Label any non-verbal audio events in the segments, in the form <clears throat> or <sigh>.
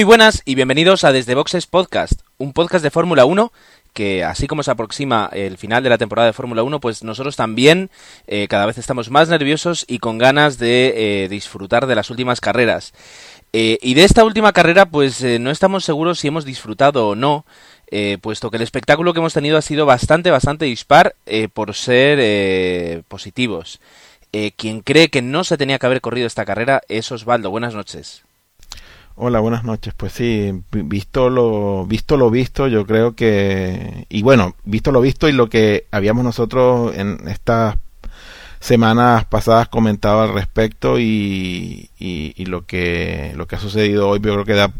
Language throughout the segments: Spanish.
Muy buenas y bienvenidos a Desde Boxes Podcast, un podcast de Fórmula 1 que así como se aproxima el final de la temporada de Fórmula 1, pues nosotros también eh, cada vez estamos más nerviosos y con ganas de eh, disfrutar de las últimas carreras. Eh, y de esta última carrera, pues no estamos seguros si hemos disfrutado o no, puesto que el espectáculo que hemos tenido ha sido bastante, bastante dispar por ser positivos. quien cree que no se tenía que haber corrido esta carrera es Osvaldo. Buenas noches. Hola, buenas noches. Pues sí, visto lo visto lo visto, yo creo que y bueno, visto lo visto y lo que habíamos nosotros en estas semanas pasadas comentado al respecto y, y, lo que lo que ha sucedido hoy, yo creo que da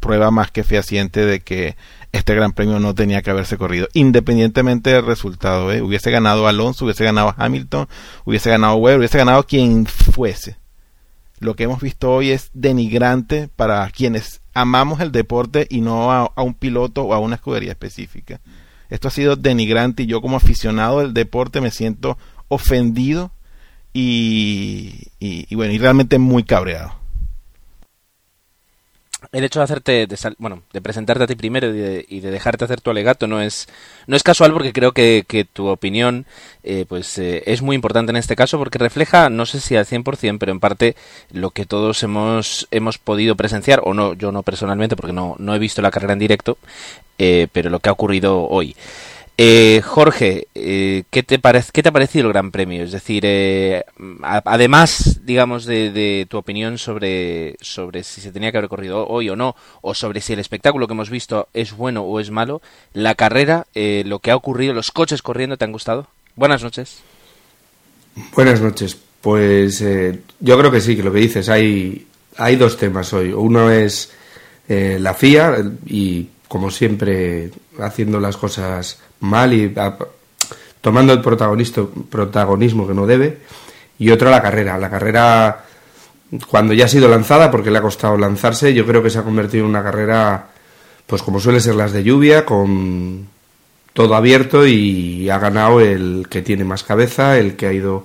prueba más que fehaciente de que este Gran Premio no tenía que haberse corrido, independientemente del resultado. ¿eh? Hubiese ganado Alonso, hubiese ganado Hamilton, hubiese ganado Weber, hubiese ganado quien fuese lo que hemos visto hoy es denigrante para quienes amamos el deporte y no a, un piloto o a una escudería específica. Esto ha sido denigrante y yo como aficionado del deporte me siento ofendido y, y bueno, y realmente muy cabreado el hecho de hacerte, de bueno, de presentarte a ti primero y de, dejarte hacer tu alegato no es, no es casual porque creo que, que tu opinión eh, pues eh, es muy importante en este caso porque refleja, no sé si al 100%, pero en parte lo que todos hemos, hemos podido presenciar, o no, yo no personalmente porque no, no he visto la carrera en directo, eh, pero lo que ha ocurrido hoy. Eh, Jorge, eh, ¿qué, te ¿qué te ha parecido el Gran Premio? Es decir, eh, además, digamos, de, tu opinión sobre, sobre si se tenía que haber corrido hoy o no, o sobre si el espectáculo que hemos visto es bueno o es malo, la carrera, lo que ha ocurrido, los coches corriendo, ¿te han gustado? Buenas noches. Buenas noches. Pues yo creo que sí, que lo que dices, hay, hay dos temas hoy. Uno es la FIA y, como siempre, haciendo las cosas mal y tomando el protagonismo que no debe. Y otra la carrera. La carrera, cuando ya ha sido lanzada, porque le ha costado lanzarse, yo creo que se ha convertido en una carrera, pues como suele ser las de lluvia, con todo abierto y ha ganado el que tiene más cabeza, el que ha ido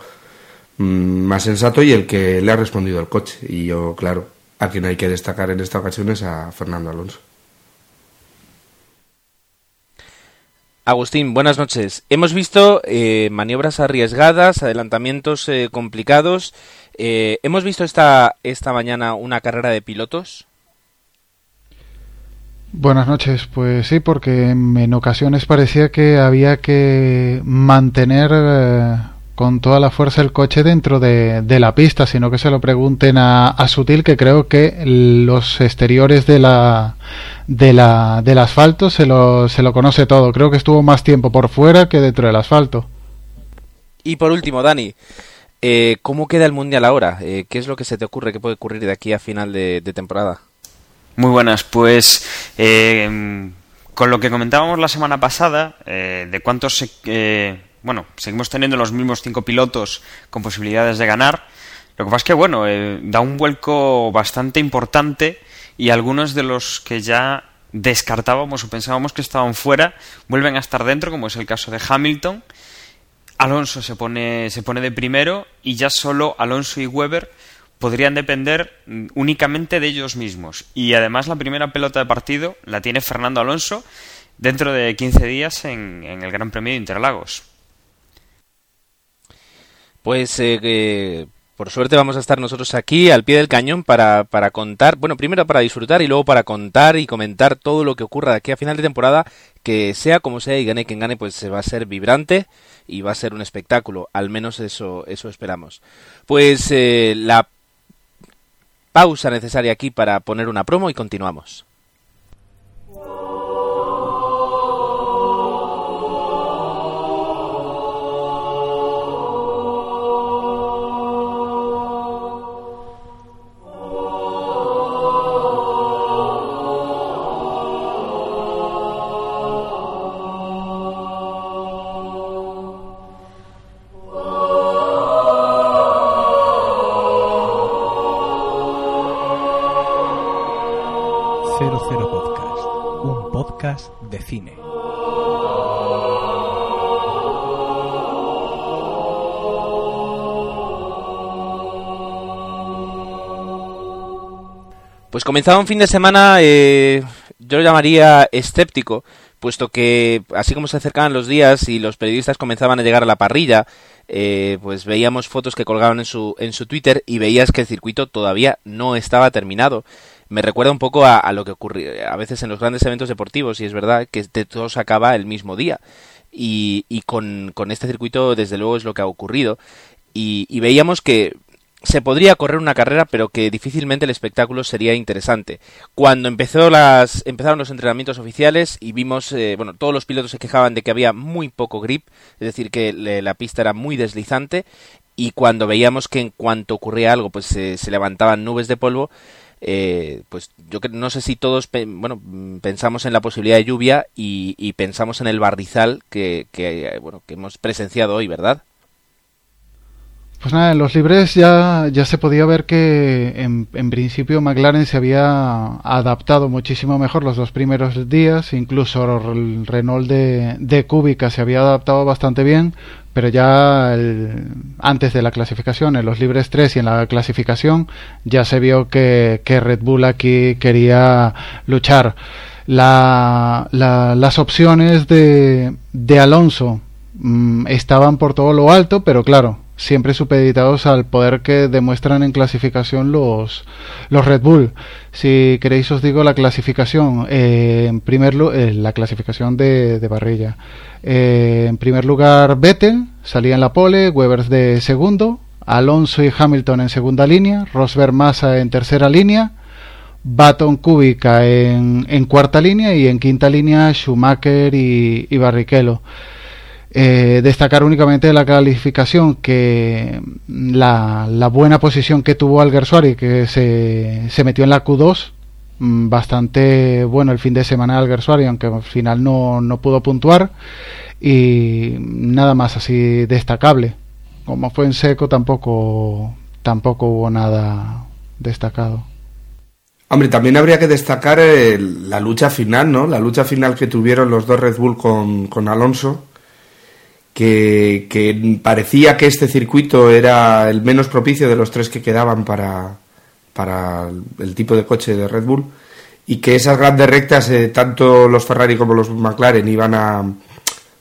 mm, más sensato y el que le ha respondido al coche. Y yo, claro, a quien hay que destacar en esta ocasión es a Fernando Alonso. Agustín, buenas noches. Hemos visto eh, maniobras arriesgadas, adelantamientos eh, complicados. Eh, hemos visto esta, esta mañana una carrera de pilotos. Buenas noches, pues sí, porque en ocasiones parecía que había que mantener con toda la fuerza el coche dentro de, la pista, sino que se lo pregunten a, Sutil, que creo que los exteriores de la, de la, del asfalto se lo, se lo conoce todo. Creo que estuvo más tiempo por fuera que dentro del asfalto. Y por último, Dani, eh, ¿cómo queda el Mundial ahora? Eh, ¿Qué es lo que se te ocurre que puede ocurrir de aquí a final de, temporada? Muy buenas, pues eh, con lo que comentábamos la semana pasada, de cuántos se, bueno, seguimos teniendo los mismos cinco pilotos con posibilidades de ganar. Lo que pasa es que, bueno, eh, da un vuelco bastante importante y algunos de los que ya descartábamos o pensábamos que estaban fuera vuelven a estar dentro, como es el caso de Hamilton. Alonso se pone, se pone de primero y ya solo Alonso y Weber podrían depender únicamente de ellos mismos. Y además la primera pelota de partido la tiene Fernando Alonso dentro de 15 días en el Gran Premio de Interlagos. Pues eh, por suerte vamos a estar nosotros aquí al pie del cañón para, para contar, bueno, primero para disfrutar y luego para contar y comentar todo lo que ocurra de aquí a final de temporada, que sea como sea y gane quien gane, pues se va a ser vibrante y va a ser un espectáculo, al menos eso, eso esperamos. Pues eh, la pausa necesaria aquí para poner una promo y continuamos. De cine. Pues comenzaba un fin de semana, eh, yo lo llamaría escéptico, puesto que así como se acercaban los días y los periodistas comenzaban a llegar a la parrilla, eh, pues veíamos fotos que colgaban en su, en su Twitter y veías que el circuito todavía no estaba terminado. Me recuerda un poco a, lo que ocurre a veces en los grandes eventos deportivos, y es verdad que todo se acaba el mismo día. Y, y con, este circuito, desde luego, es lo que ha ocurrido. Y, veíamos que se podría correr una carrera, pero que difícilmente el espectáculo sería interesante. Cuando empezó las, empezaron los entrenamientos oficiales y vimos, eh, bueno, todos los pilotos se quejaban de que había muy poco grip, es decir, que la pista era muy deslizante, y cuando veíamos que en cuanto ocurría algo, pues se levantaban nubes de polvo, eh, pues yo no sé si todos bueno pensamos en la posibilidad de lluvia y, pensamos en el barrizal que, que, bueno que hemos presenciado hoy verdad pues nada, en los libres ya, ya se podía ver que en, en, principio McLaren se había adaptado muchísimo mejor los dos primeros días, incluso el Renault de, de Kubica se había adaptado bastante bien, pero ya antes de la clasificación, en los libres 3 y en la clasificación, ya se vio que, Red Bull aquí quería luchar. La, las opciones de, de Alonso mm, estaban por todo lo alto, pero claro, siempre supeditados al poder que demuestran en clasificación los, los Red Bull. Si queréis os digo la clasificación. Eh, en primer eh, la clasificación de, de parrilla. Eh, en primer lugar Vettel, salía en la pole, Webers de segundo, Alonso y Hamilton en segunda línea, Rosberg Massa en tercera línea, Baton Kubica en, en, cuarta línea y en quinta línea Schumacher y, y Barrichello. Eh, destacar únicamente la calificación que la, buena posición que tuvo Alguersuari que se, se metió en la Q2 mm, bastante bueno el fin de semana Alguersuari aunque al final no, no pudo puntuar. Y nada más así destacable. Como fue en seco tampoco tampoco hubo nada destacado. Hombre, también habría que destacar eh, la lucha final, ¿no? La lucha final que tuvieron los dos Red Bull con, con Alonso, que, parecía que este circuito era el menos propicio de los tres que quedaban para, para el tipo de coche de Red Bull y que esas grandes rectas, eh, tanto los Ferrari como los McLaren iban a,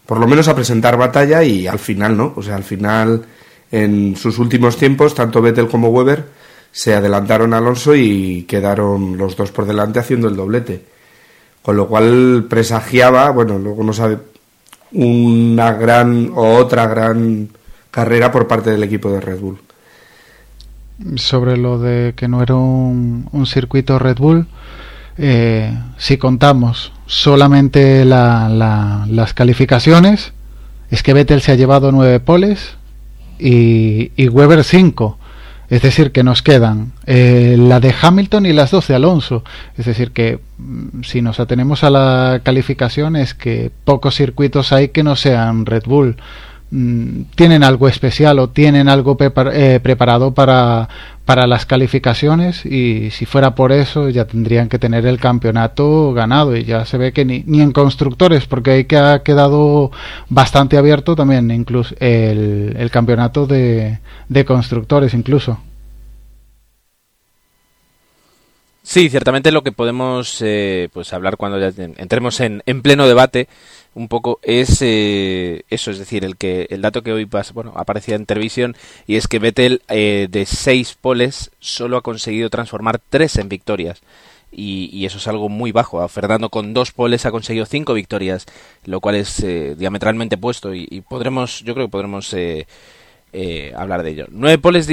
por lo menos a presentar batalla y al final no, o sea, al final en sus últimos tiempos, tanto Vettel como Weber se adelantaron a Alonso y quedaron los dos por delante haciendo el doblete. Con lo cual presagiaba, bueno, luego no sabe, una gran o otra gran carrera por parte del equipo de Red Bull. Sobre lo de que no era un, circuito Red Bull, eh, si contamos solamente las calificaciones, es que Vettel se ha llevado nueve poles y, y Weber cinco. Es decir, que nos quedan eh, la de Hamilton y las dos de Alonso. Es decir, que mm, si nos atenemos a la calificación es que pocos circuitos hay que no sean Red Bull. Mm, tienen algo especial o tienen algo eh, preparado para, para las calificaciones y si fuera por eso ya tendrían que tener el campeonato ganado y ya se ve que ni, ni en constructores porque ahí que ha quedado bastante abierto también incluso el, el campeonato de, de constructores incluso. Sí, ciertamente lo que podemos eh, pues hablar cuando ya entremos en, en pleno debate un poco es eh, eso, es decir, el que el dato que hoy bueno, aparecía en televisión y es que Vettel eh, de seis poles solo ha conseguido transformar tres en victorias. Y, eso es algo muy bajo. Fernando con dos poles ha conseguido cinco victorias, lo cual es diametralmente puesto y, podremos, yo creo que podremos hablar de ello. Nueve poles,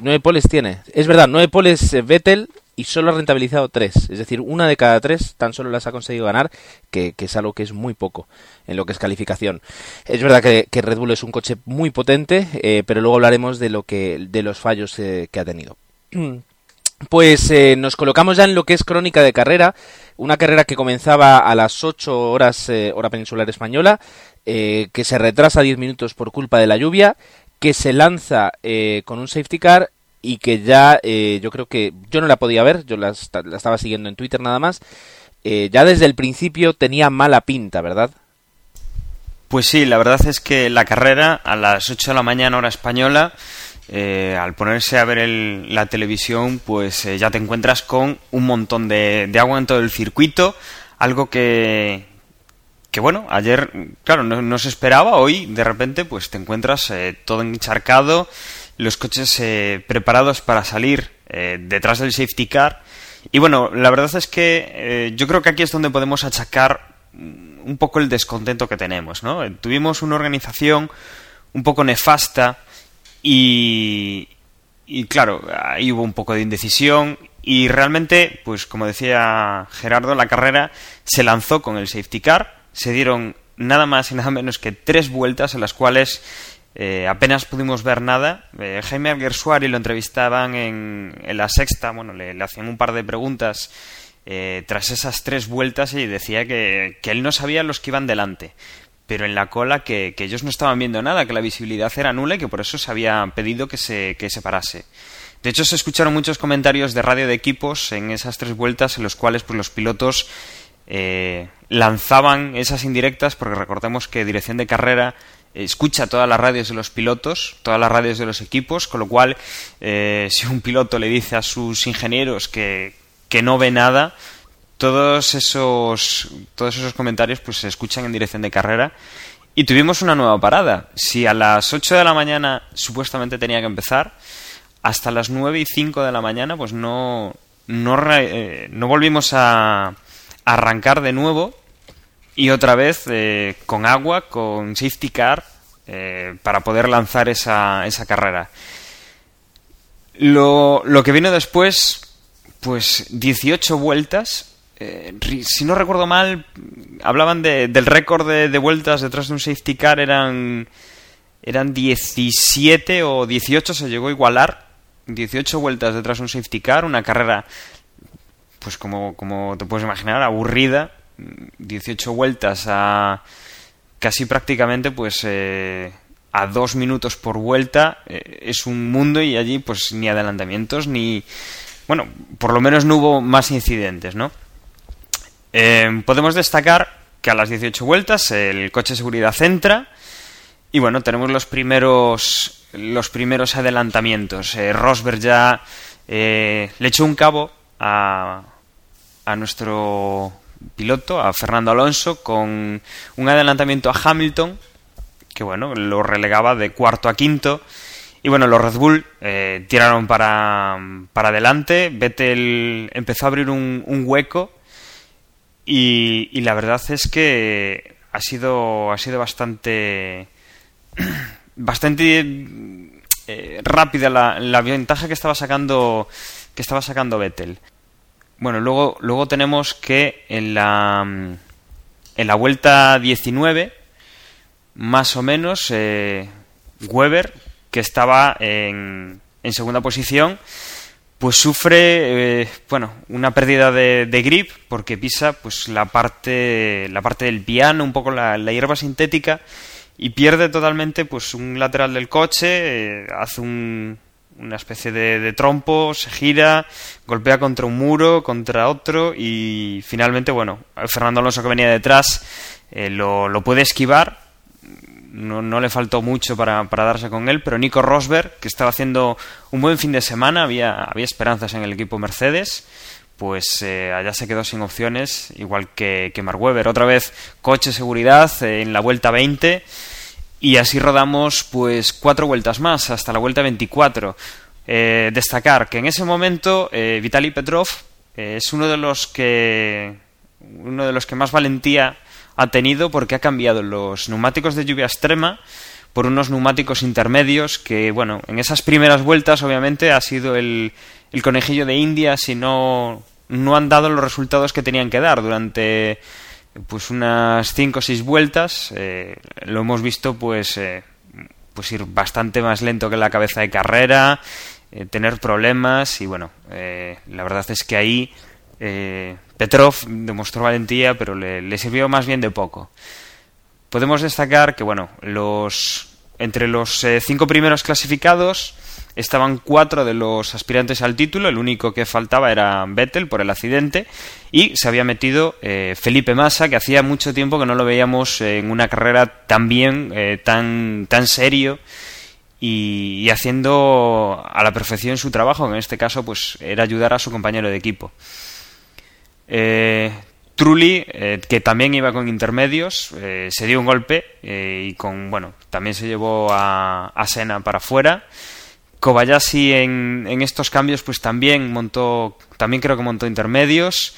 nueve poles tiene. Es verdad, nueve poles Vettel y solo ha rentabilizado tres. Es decir, una de cada tres tan solo las ha conseguido ganar, que, es algo que es muy poco en lo que es calificación. Es verdad que, Red Bull es un coche muy potente, eh, pero luego hablaremos de lo que de los fallos eh, que ha tenido. <clears throat> Pues eh, nos colocamos ya en lo que es crónica de carrera, una carrera que comenzaba a las 8 horas hora peninsular española, que se retrasa 10 minutos por culpa de la lluvia, que se lanza con un safety car y que ya eh, yo creo que yo no la podía ver, yo la, estaba siguiendo en Twitter nada más, eh, ya desde el principio tenía mala pinta, ¿verdad? Pues sí, la verdad es que la carrera a las 8 de la mañana hora española eh, al ponerse a ver la televisión, pues eh, ya te encuentras con un montón de, agua en todo el circuito, algo que, que bueno, ayer, claro, no, se esperaba, hoy de repente pues te encuentras eh, todo encharcado, los coches preparados para salir detrás del safety car. Y bueno, la verdad es que yo creo que aquí es donde podemos achacar un poco el descontento que tenemos, ¿no? Tuvimos una organización un poco nefasta y, y claro, ahí hubo un poco de indecisión y realmente, pues como decía Gerardo, la carrera se lanzó con el safety car, se dieron nada más y nada menos que tres vueltas en las cuales eh, apenas pudimos ver nada. Eh, Jaime Alguersuari lo entrevistaban en, en, la sexta, bueno, le, hacían un par de preguntas eh, tras esas tres vueltas y decía que, que él no sabía los que iban delante pero en la cola que, ellos no estaban viendo nada, que la visibilidad era nula y que por eso se había pedido que se, que se parase. De hecho, se escucharon muchos comentarios de radio de equipos en esas tres vueltas en los cuales pues, los pilotos eh, lanzaban esas indirectas, porque recordemos que dirección de carrera escucha todas las radios de los pilotos, todas las radios de los equipos, con lo cual eh, si un piloto le dice a sus ingenieros que, que no ve nada, todos esos, todos esos comentarios pues se escuchan en dirección de carrera. Y tuvimos una nueva parada. Si a las 8 de la mañana supuestamente tenía que empezar, hasta las 9 y 5 de la mañana pues no, no, eh, no volvimos a, arrancar de nuevo y otra vez eh, con agua, con safety car, eh, para poder lanzar esa, esa carrera. Lo, lo que vino después, pues 18 vueltas eh, si no recuerdo mal, hablaban del récord de, vueltas detrás de un safety car, eran, eran 17 o 18, se llegó a igualar. 18 vueltas detrás de un safety car, una carrera, pues como, como te puedes imaginar, aburrida. 18 vueltas a casi prácticamente, pues. Eh, a dos minutos por vuelta eh, es un mundo y allí pues ni adelantamientos ni bueno por lo menos no hubo más incidentes no eh, podemos destacar que a las 18 vueltas el coche de seguridad entra y bueno, tenemos los primeros los primeros adelantamientos. Rosberg ya le echó un cabo a, a nuestro piloto, a Fernando Alonso, con un adelantamiento a Hamilton, que bueno, lo relegaba de cuarto a quinto. Y bueno, los Red Bull tiraron para, para adelante. Vettel empezó a abrir un, un hueco y, la verdad es que ha sido, ha sido bastante, <clears throat> bastante eh, rápida la, la, ventaja que estaba sacando, que estaba sacando Vettel. Bueno, luego, luego tenemos que en la, en la vuelta 19, más o menos, eh, Weber, que estaba en, en segunda posición, pues sufre eh, bueno una pérdida de, grip porque pisa pues la parte la parte del piano un poco la, hierba sintética y pierde totalmente pues un lateral del coche eh, hace una especie de, trompo se gira golpea contra un muro contra otro y finalmente bueno Fernando Alonso que venía detrás eh, lo, lo puede esquivar no, no le faltó mucho para, para, darse con él, pero Nico Rosberg, que estaba haciendo un buen fin de semana, había, había esperanzas en el equipo Mercedes, pues eh, allá se quedó sin opciones, igual que, que Mark Webber. Otra vez coche seguridad eh, en la vuelta 20 y así rodamos pues cuatro vueltas más hasta la vuelta 24. Eh, destacar que en ese momento Vitaly Petrov es uno de los que uno de los que más valentía ha tenido porque ha cambiado los neumáticos de lluvia extrema por unos neumáticos intermedios que, bueno, en esas primeras vueltas obviamente ha sido el, el conejillo de India si no, no han dado los resultados que tenían que dar durante pues unas 5 o 6 vueltas eh, lo hemos visto pues eh, pues ir bastante más lento que la cabeza de carrera eh, tener problemas y bueno la verdad es que ahí Petrov demostró valentía, pero le, sirvió más bien de poco. Podemos destacar que, bueno, los entre los eh, cinco primeros clasificados estaban cuatro de los aspirantes al título, el único que faltaba era Vettel por el accidente, y se había metido eh, Felipe Massa, que hacía mucho tiempo que no lo veíamos en una carrera tan bien, eh, tan, tan serio y, haciendo a la perfección su trabajo, que en este caso pues era ayudar a su compañero de equipo. Eh, Trulli, eh, que también iba con intermedios, eh, se dio un golpe y con bueno también se llevó a, a Sena para afuera. Kobayashi en, estos cambios pues también montó, también creo que montó intermedios.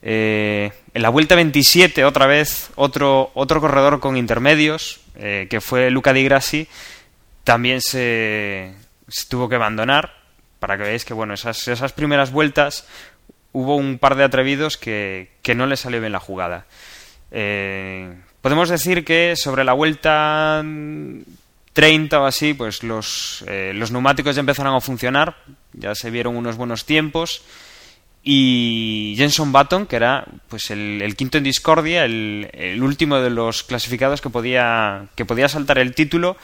en la vuelta 27 otra vez otro otro corredor con intermedios que fue Luca Di Grassi también se, tuvo que abandonar para que veáis que bueno esas, esas primeras vueltas hubo un par de atrevidos que, que no le salió bien la jugada eh, podemos decir que sobre la vuelta 30 o así pues los, eh, los neumáticos ya empezaron a funcionar ya se vieron unos buenos tiempos. Y Jenson Button, que era pues el, quinto en discordia, el, el, último de los clasificados que podía, que podía saltar el título,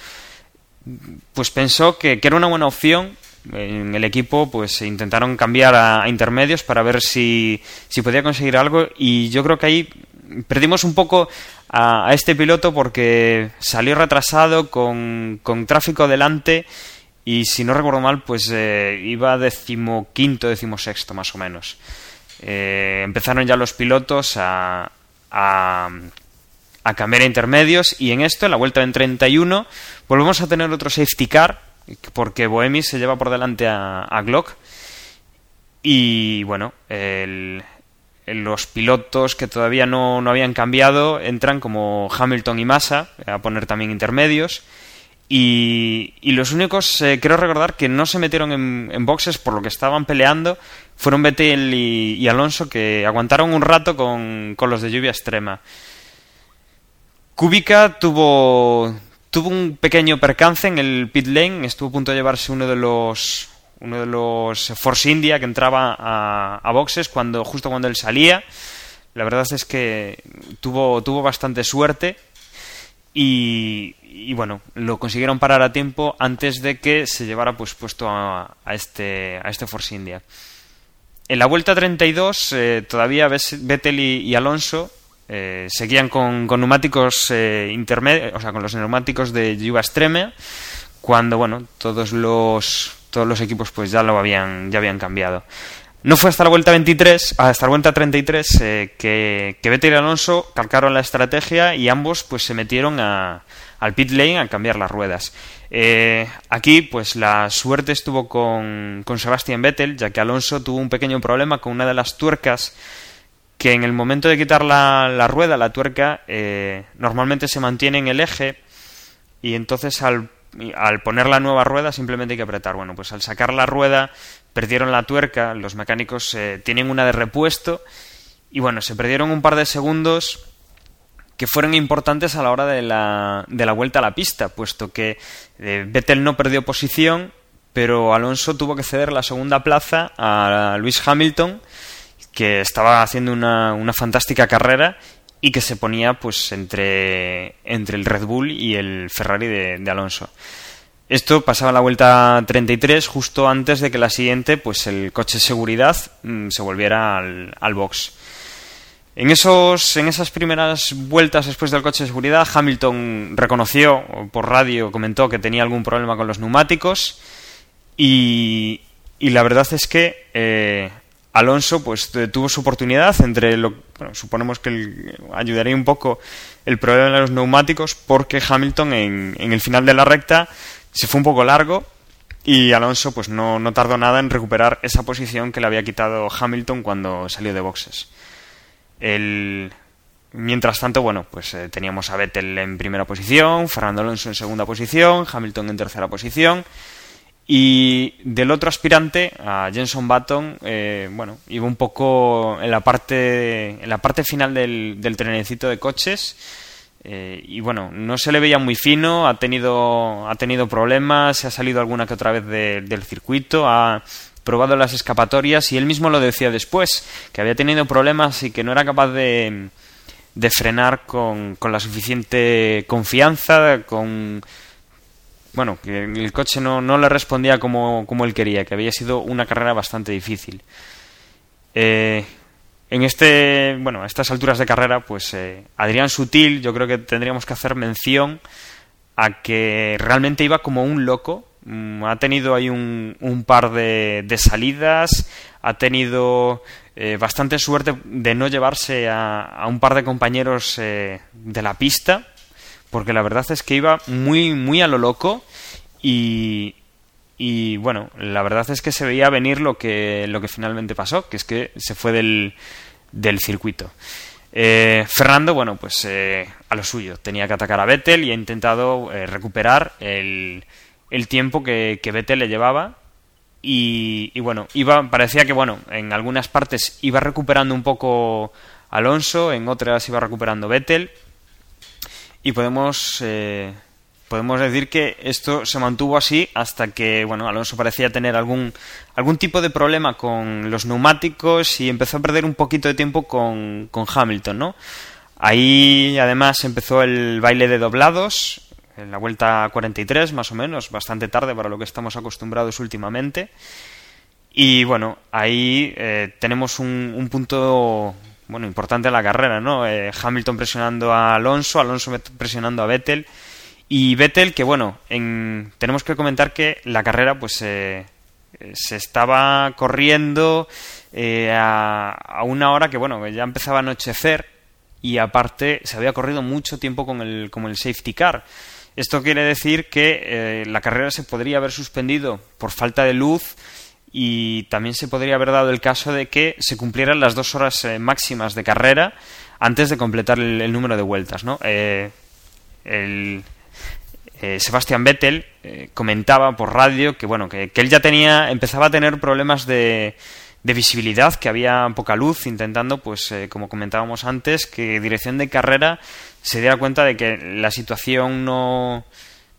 pues pensó que, era una buena opción. En el equipo pues intentaron cambiar a, intermedios para ver si, si, podía conseguir algo. Y yo creo que ahí perdimos un poco a, este piloto porque salió retrasado con, con, tráfico delante y si no recuerdo mal pues eh, iba decimoquinto, decimosexto más o menos. Eh, empezaron ya los pilotos a, a a cambiar a intermedios y en esto, en la vuelta en 31, volvemos a tener otro safety car porque Boemi se lleva por delante a, Glock y bueno, los pilotos que todavía no, habían cambiado entran como Hamilton y Massa a poner también intermedios y, los únicos, eh, quiero recordar que no se metieron en, boxes por lo que estaban peleando fueron Vettel y, Alonso que aguantaron un rato con, con los de lluvia extrema. Kubica tuvo, tuvo un pequeño percance en el pit lane, estuvo a punto de llevarse uno de los uno de los Force India que entraba a, boxes cuando justo cuando él salía. La verdad es que tuvo, tuvo bastante suerte y, bueno, lo consiguieron parar a tiempo antes de que se llevara pues puesto a, este, a este Force India. En la vuelta 32 eh, todavía Vettel y Alonso eh, seguían con, neumáticos eh, intermedios, o sea, con los neumáticos de Yuba Extreme, cuando, bueno, todos los, todos los equipos pues ya lo habían, ya habían cambiado. No fue hasta la vuelta 23, hasta la vuelta 33, eh, que, que Vettel y Alonso calcaron la estrategia y ambos pues se metieron a, al pit lane a cambiar las ruedas. aquí, pues la suerte estuvo con, con Sebastian Vettel, ya que Alonso tuvo un pequeño problema con una de las tuercas que en el momento de quitar la, rueda, la tuerca, eh, normalmente se mantiene en el eje y entonces al, poner la nueva rueda simplemente hay que apretar. Bueno, pues al sacar la rueda perdieron la tuerca, los mecánicos eh, tienen una de repuesto y bueno, se perdieron un par de segundos que fueron importantes a la hora de la, de la vuelta a la pista, puesto que eh, Vettel no perdió posición, pero Alonso tuvo que ceder la segunda plaza a Luis Hamilton que estaba haciendo una, una fantástica carrera y que se ponía pues entre, entre el Red Bull y el Ferrari de, Alonso. Esto pasaba la vuelta 33 justo antes de que la siguiente pues el coche de seguridad mm, se volviera al, al, box. En, esos, en esas primeras vueltas después del coche de seguridad, Hamilton reconoció por radio, comentó que tenía algún problema con los neumáticos y, y la verdad es que eh, Alonso pues tuvo su oportunidad entre lo bueno, suponemos que ayudaría un poco el problema de los neumáticos porque Hamilton en, en, el final de la recta se fue un poco largo y Alonso pues no, no, tardó nada en recuperar esa posición que le había quitado Hamilton cuando salió de boxes. El... Mientras tanto, bueno, pues eh, teníamos a Vettel en primera posición, Fernando Alonso en segunda posición, Hamilton en tercera posición y del otro aspirante, a Jenson Button, eh, bueno, iba un poco en la parte, en la parte final del, del trenecito de coches. Eh, y bueno, no se le veía muy fino, ha tenido, ha tenido problemas, se ha salido alguna que otra vez del circuito, ha probado las escapatorias y él mismo lo decía después, que había tenido problemas y que no era capaz de, de frenar con, con la suficiente confianza, con bueno, que el coche no, no le respondía como, como, él quería, que había sido una carrera bastante difícil. Eh, en este, bueno, a estas alturas de carrera, pues eh, Adrián Sutil, yo creo que tendríamos que hacer mención a que realmente iba como un loco. Mm, ha tenido ahí un, un par de, de, salidas, ha tenido eh, bastante suerte de no llevarse a, un par de compañeros eh, de la pista, porque la verdad es que iba muy, muy a lo loco y, y bueno, la verdad es que se veía venir lo que, lo que finalmente pasó, que es que se fue del, del circuito. Eh, Fernando, bueno, pues eh, a lo suyo, tenía que atacar a Vettel y ha intentado eh, recuperar el, el tiempo que, que, Vettel le llevaba. Y, y, bueno, iba, parecía que bueno, en algunas partes iba recuperando un poco Alonso, en otras iba recuperando Vettel. Y podemos eh, podemos decir que esto se mantuvo así hasta que bueno Alonso parecía tener algún algún tipo de problema con los neumáticos y empezó a perder un poquito de tiempo con, con Hamilton no ahí además empezó el baile de doblados en la vuelta 43 más o menos bastante tarde para lo que estamos acostumbrados últimamente. Y bueno ahí eh, tenemos un, un punto bueno importante la carrera no eh, Hamilton presionando a Alonso Alonso presionando a Vettel y Vettel, que bueno, en, tenemos que comentar que la carrera pues eh, se estaba corriendo eh, a, a, una hora que bueno, ya empezaba a anochecer y aparte se había corrido mucho tiempo con el, con el safety car. Esto quiere decir que eh, la carrera se podría haber suspendido por falta de luz y también se podría haber dado el caso de que se cumplieran las dos horas eh, máximas de carrera antes de completar el, número de vueltas, ¿no? Eh, el, eh, Sebastián Vettel eh, comentaba por radio que bueno que, que, él ya tenía empezaba a tener problemas de, de visibilidad que había poca luz intentando pues eh, como comentábamos antes que dirección de carrera se diera cuenta de que la situación no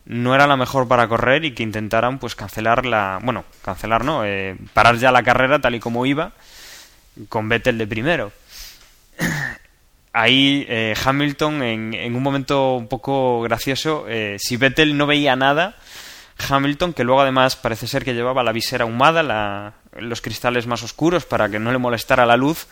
no era la mejor para correr y que intentaran pues cancelar la bueno cancelar no eh, parar ya la carrera tal y como iba con Vettel de primero ahí eh, Hamilton en, en, un momento un poco gracioso, eh, si Vettel no veía nada, Hamilton, que luego además parece ser que llevaba la visera ahumada, la, los cristales más oscuros para que no le molestara la luz,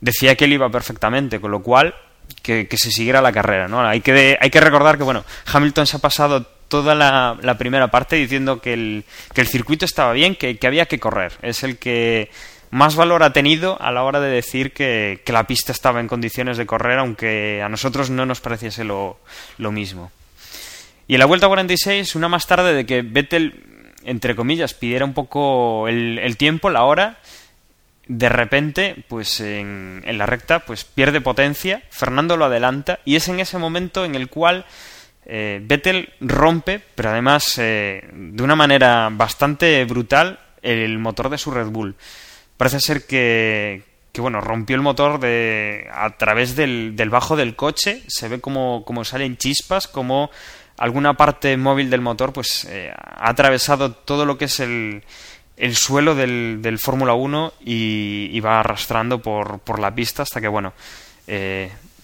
decía que él iba perfectamente, con lo cual que, que se siguiera la carrera. ¿no? Hay, que, hay que recordar que bueno, Hamilton se ha pasado toda la, primera parte diciendo que el, que el circuito estaba bien, que, que había que correr. Es el que más valor ha tenido a la hora de decir que, que, la pista estaba en condiciones de correr, aunque a nosotros no nos pareciese lo, lo mismo. Y en la vuelta 46, una más tarde de que Vettel, entre comillas, pidiera un poco el, el tiempo, la hora, de repente, pues en, en, la recta, pues pierde potencia, Fernando lo adelanta, y es en ese momento en el cual eh, Vettel rompe, pero además eh, de una manera bastante brutal, el motor de su Red Bull. Parece ser que, que bueno, rompió el motor de, a través del, del bajo del coche, se ve como, como salen chispas, como alguna parte móvil del motor pues eh, ha atravesado todo lo que es el, el suelo del, del Fórmula 1 y, va arrastrando por, por la pista hasta que, bueno,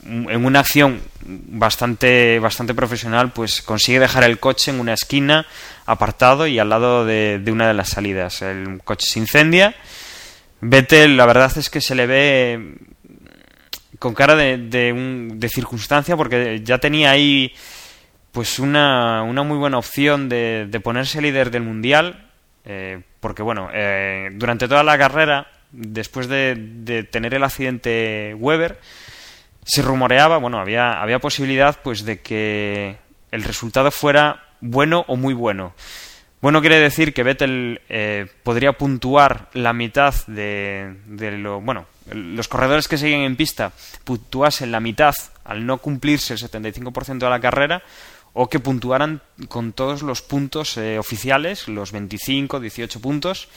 en una acción bastante, bastante profesional, pues consigue dejar el coche en una esquina apartado y al lado de, de una de las salidas. El coche se incendia Vettel, la verdad es que se le ve con cara de, de, un, de circunstancia porque ya tenía ahí pues una, una muy buena opción de, de, ponerse líder del mundial eh, porque bueno eh, durante toda la carrera después de, de, tener el accidente Weber se rumoreaba bueno había había posibilidad pues de que el resultado fuera bueno o muy bueno bueno, quiere decir que Vettel eh, podría puntuar la mitad de, de, lo. Bueno, los corredores que siguen en pista puntuasen la mitad al no cumplirse el 75% de la carrera, o que puntuaran con todos los puntos eh, oficiales, los 25, 18 puntos,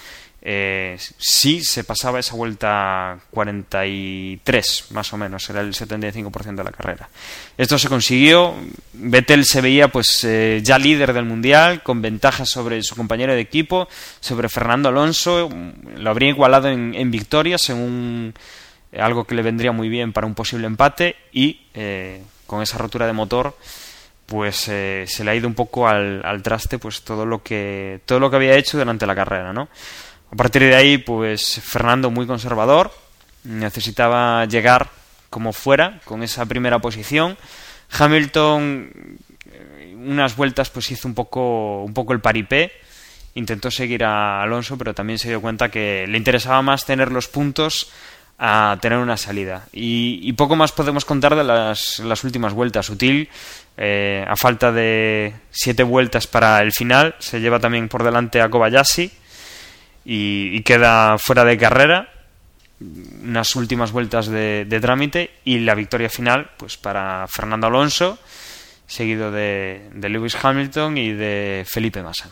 eh, si se pasaba esa vuelta 43, más o menos, era el 75% de la carrera. Esto se consiguió, Vettel se veía pues eh, ya líder del Mundial, con ventajas sobre su compañero de equipo, sobre Fernando Alonso, lo habría igualado en, en victorias, en un, algo que le vendría muy bien para un posible empate, y eh, con esa rotura de motor pues eh, se le ha ido un poco al, al, traste pues todo lo que todo lo que había hecho durante la carrera no a partir de ahí, pues Fernando muy conservador, necesitaba llegar como fuera con esa primera posición. Hamilton unas vueltas pues hizo un poco, un poco el paripé, intentó seguir a Alonso, pero también se dio cuenta que le interesaba más tener los puntos a tener una salida. Y, poco más podemos contar de las, las últimas vueltas. Sutil, eh, a falta de siete vueltas para el final, se lleva también por delante a Kobayashi y, queda fuera de carrera. Unas últimas vueltas de, trámite y la victoria final pues para Fernando Alonso, seguido de, de Lewis Hamilton y de Felipe Massa.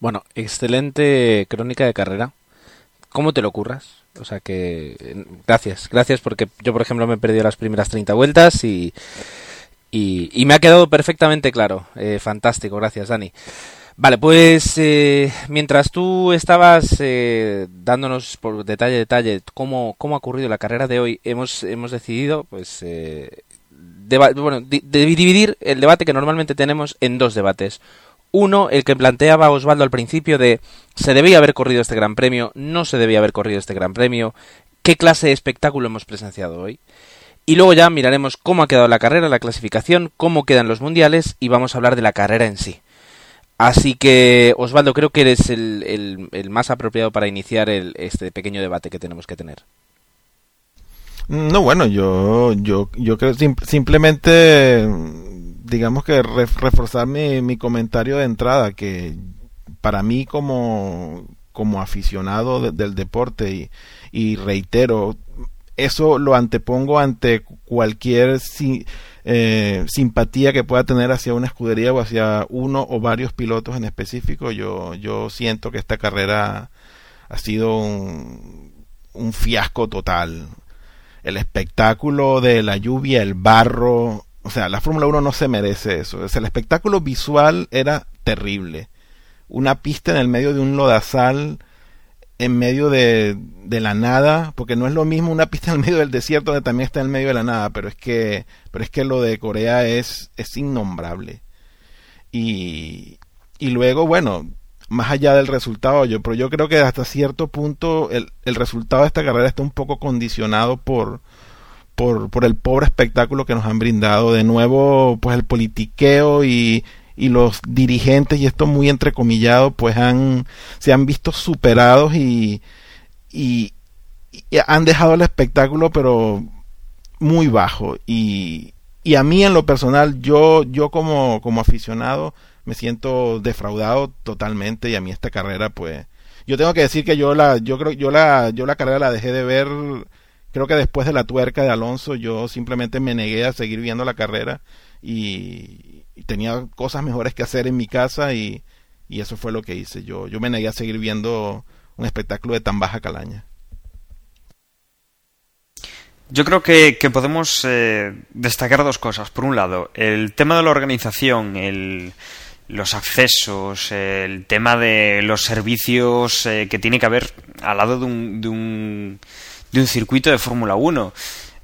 Bueno, excelente crónica de carrera. ¿Cómo te lo curras? O sea que gracias, gracias porque yo por ejemplo me he perdido las primeras 30 vueltas y, y, me ha quedado perfectamente claro. Eh, fantástico, gracias Dani. Vale, pues eh, mientras tú estabas eh, dándonos por detalle detalle cómo, cómo ha ocurrido la carrera de hoy, hemos, hemos decidido pues bueno, dividir el debate que normalmente tenemos en dos debates. Uno, el que planteaba Osvaldo al principio de se debía haber corrido este Gran Premio, no se debía haber corrido este Gran Premio, qué clase de espectáculo hemos presenciado hoy. Y luego ya miraremos cómo ha quedado la carrera, la clasificación, cómo quedan los mundiales y vamos a hablar de la carrera en sí. Así que, Osvaldo, creo que eres el, más apropiado para iniciar este pequeño debate que tenemos que tener. No, bueno, yo, yo, yo creo simplemente digamos que reforzar mi, comentario de entrada, que para mí como, como aficionado del deporte y, reitero, eso lo antepongo ante cualquier eh, simpatía que pueda tener hacia una escudería o hacia uno o varios pilotos en específico. Yo, yo siento que esta carrera ha sido un, un fiasco total. El espectáculo de la lluvia, el barro, o sea, la Fórmula 1 no se merece eso. el espectáculo visual era terrible. Una pista en el medio de un lodazal, en medio de, de, la nada, porque no es lo mismo una pista <laughs> en el medio del desierto donde también está en medio de la nada, pero es que, pero es que lo de Corea es, es innombrable. Y, y luego, bueno, más allá del resultado, yo, pero yo creo que hasta cierto punto el, el resultado de esta carrera está un poco condicionado por, por, por el pobre espectáculo que nos han brindado. De nuevo, pues el politiqueo y, y los dirigentes, y esto muy entrecomillado, pues han, se han visto superados y, y, han dejado el espectáculo, pero muy bajo. Y, y a mí en lo personal, yo, yo como, como aficionado, me siento defraudado totalmente y a mí esta carrera, pues, yo tengo que decir que yo la, yo creo, yo la, yo la carrera la dejé de ver creo que después de la tuerca de Alonso yo simplemente me negué a seguir viendo la carrera y, tenía cosas mejores que hacer en mi casa y, eso fue lo que hice. Yo, yo me negué a seguir viendo un espectáculo de tan baja calaña. Yo creo que, podemos eh, destacar dos cosas. Por un lado, el tema de la organización, el, los accesos, el tema de los servicios eh, que tiene que haber al lado de un de un circuito de Fórmula 1.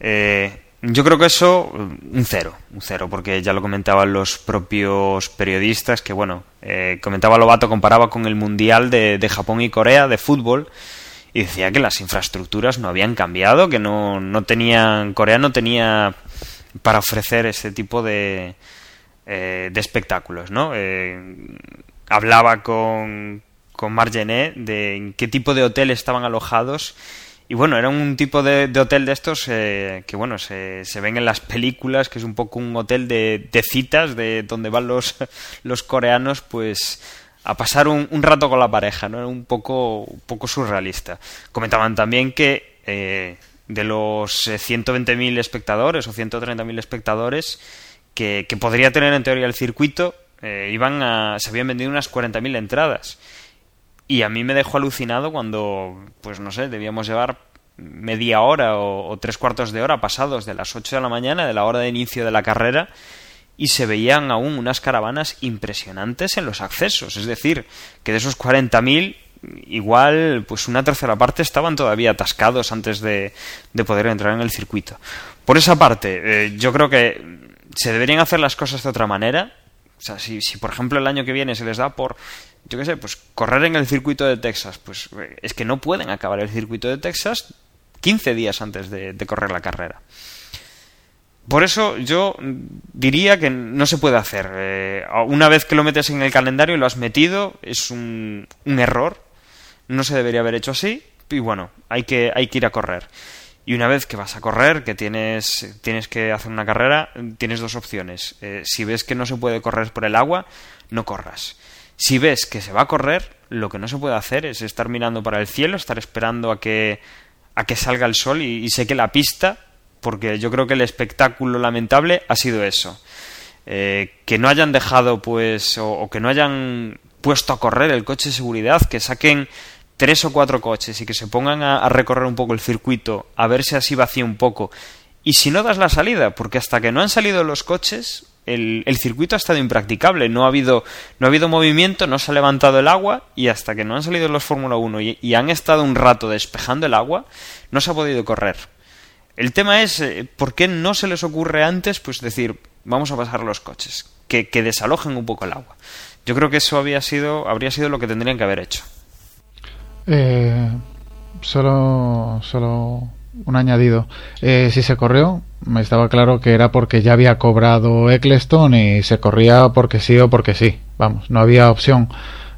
Eh, yo creo que eso, un cero, un cero, porque ya lo comentaban los propios periodistas, que bueno, eh, comentaba Lobato, comparaba con el Mundial de, Japón y Corea de fútbol, y decía que las infraestructuras no habían cambiado, que no, no tenían, Corea no tenía para ofrecer ese tipo de, eh, de espectáculos, ¿no? hablaba con, con Margenet de en qué tipo de hotel estaban alojados y bueno, era un tipo de, hotel de estos eh, que, bueno, se, se, ven en las películas, que es un poco un hotel de, de citas, de donde van los, <laughs> los coreanos, pues a pasar un, rato con la pareja, ¿no? Era un poco, un poco surrealista. Comentaban también que eh, de los 120.000 eh, espectadores o 130.000 espectadores que, que, podría tener en teoría el circuito, iban a, se habían vendido unas 40.000 entradas. Y a mí me dejó alucinado cuando, pues no sé, debíamos llevar media hora o, tres cuartos de hora pasados de las 8 de la mañana, de la hora de inicio de la carrera, y se veían aún unas caravanas impresionantes en los accesos. Es decir, que de esos 40.000, igual pues una tercera parte estaban todavía atascados antes de, de poder entrar en el circuito. Por esa parte, eh, yo creo que se deberían hacer las cosas de otra manera. O sea, si, si por ejemplo el año que viene se les da por yo qué sé, pues correr en el circuito de Texas, pues es que no pueden acabar el circuito de Texas 15 días antes de, correr la carrera. por eso yo diría que no se puede hacer. Eh, una vez que lo metes en el calendario y lo has metido, es un, un, error. No se debería haber hecho así. Y bueno, hay que, hay que ir a correr. Y una vez que vas a correr, que tienes, tienes que hacer una carrera, tienes dos opciones. Eh, si ves que no se puede correr por el agua, no corras. Si ves que se va a correr, lo que no se puede hacer es estar mirando para el cielo, estar esperando a que, a que salga el sol y, sé que la pista, porque yo creo que el espectáculo lamentable ha sido eso. Eh, que no hayan dejado, pues, o que no hayan puesto a correr el coche de seguridad, que saquen tres o cuatro coches y que se pongan a, recorrer un poco el circuito, a ver si así vacía un poco. Y si no das la salida, porque hasta que no han salido los coches, el, circuito ha estado impracticable, no ha, habido, no ha habido movimiento, no se ha levantado el agua y hasta que no han salido los Fórmula 1 y, han estado un rato despejando el agua, no se ha podido correr. El tema es, eh, ¿por qué no se les ocurre antes pues decir, vamos a pasar los coches, que, que desalojen un poco el agua? Yo creo que eso había sido, habría sido lo que tendrían que haber hecho. Eh, solo, solo un añadido. Eh, si se corrió, me estaba claro que era porque ya había cobrado Eccleston y se corría porque sí o porque sí. Vamos, no había opción.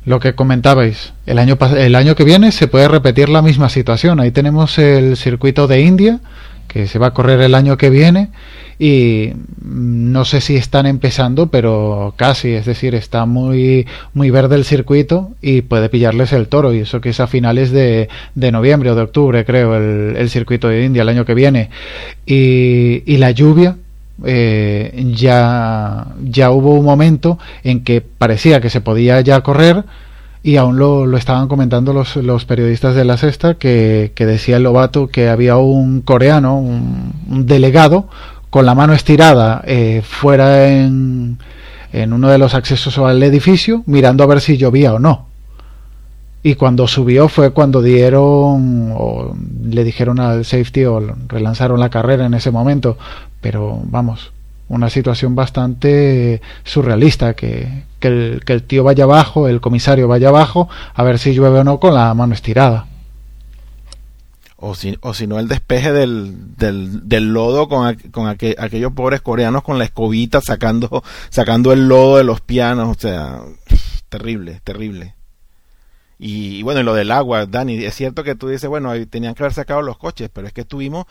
Lo que comentabais, el año, el año que viene se puede repetir la misma situación. Ahí tenemos el circuito de India, que se va a correr el año que viene y no sé si están empezando, pero casi, es decir, está muy, muy verde el circuito y puede pillarles el toro, y eso que es a finales de, de noviembre o de octubre, creo, el, el, circuito de India el año que viene. Y, y la lluvia, eh, ya, ya hubo un momento en que parecía que se podía ya correr, y aún lo, lo estaban comentando los, los, periodistas de la sexta que, que decía el Lobato que había un coreano, un, un delegado, con la mano estirada eh, fuera en, en uno de los accesos al edificio, mirando a ver si llovía o no. Y cuando subió fue cuando dieron o le dijeron al safety o relanzaron la carrera en ese momento. Pero vamos, una situación bastante surrealista, que, que, el, que el tío vaya abajo, el comisario vaya abajo, a ver si llueve o no con la mano estirada o si, o no el despeje del, del, lodo con, con aquellos pobres coreanos con la escobita sacando, sacando el lodo de los pianos, o sea, terrible, terrible. Y, bueno, y lo del agua, Dani, es cierto que tú dices, bueno, tenían que haber sacado los coches, pero es que tuvimos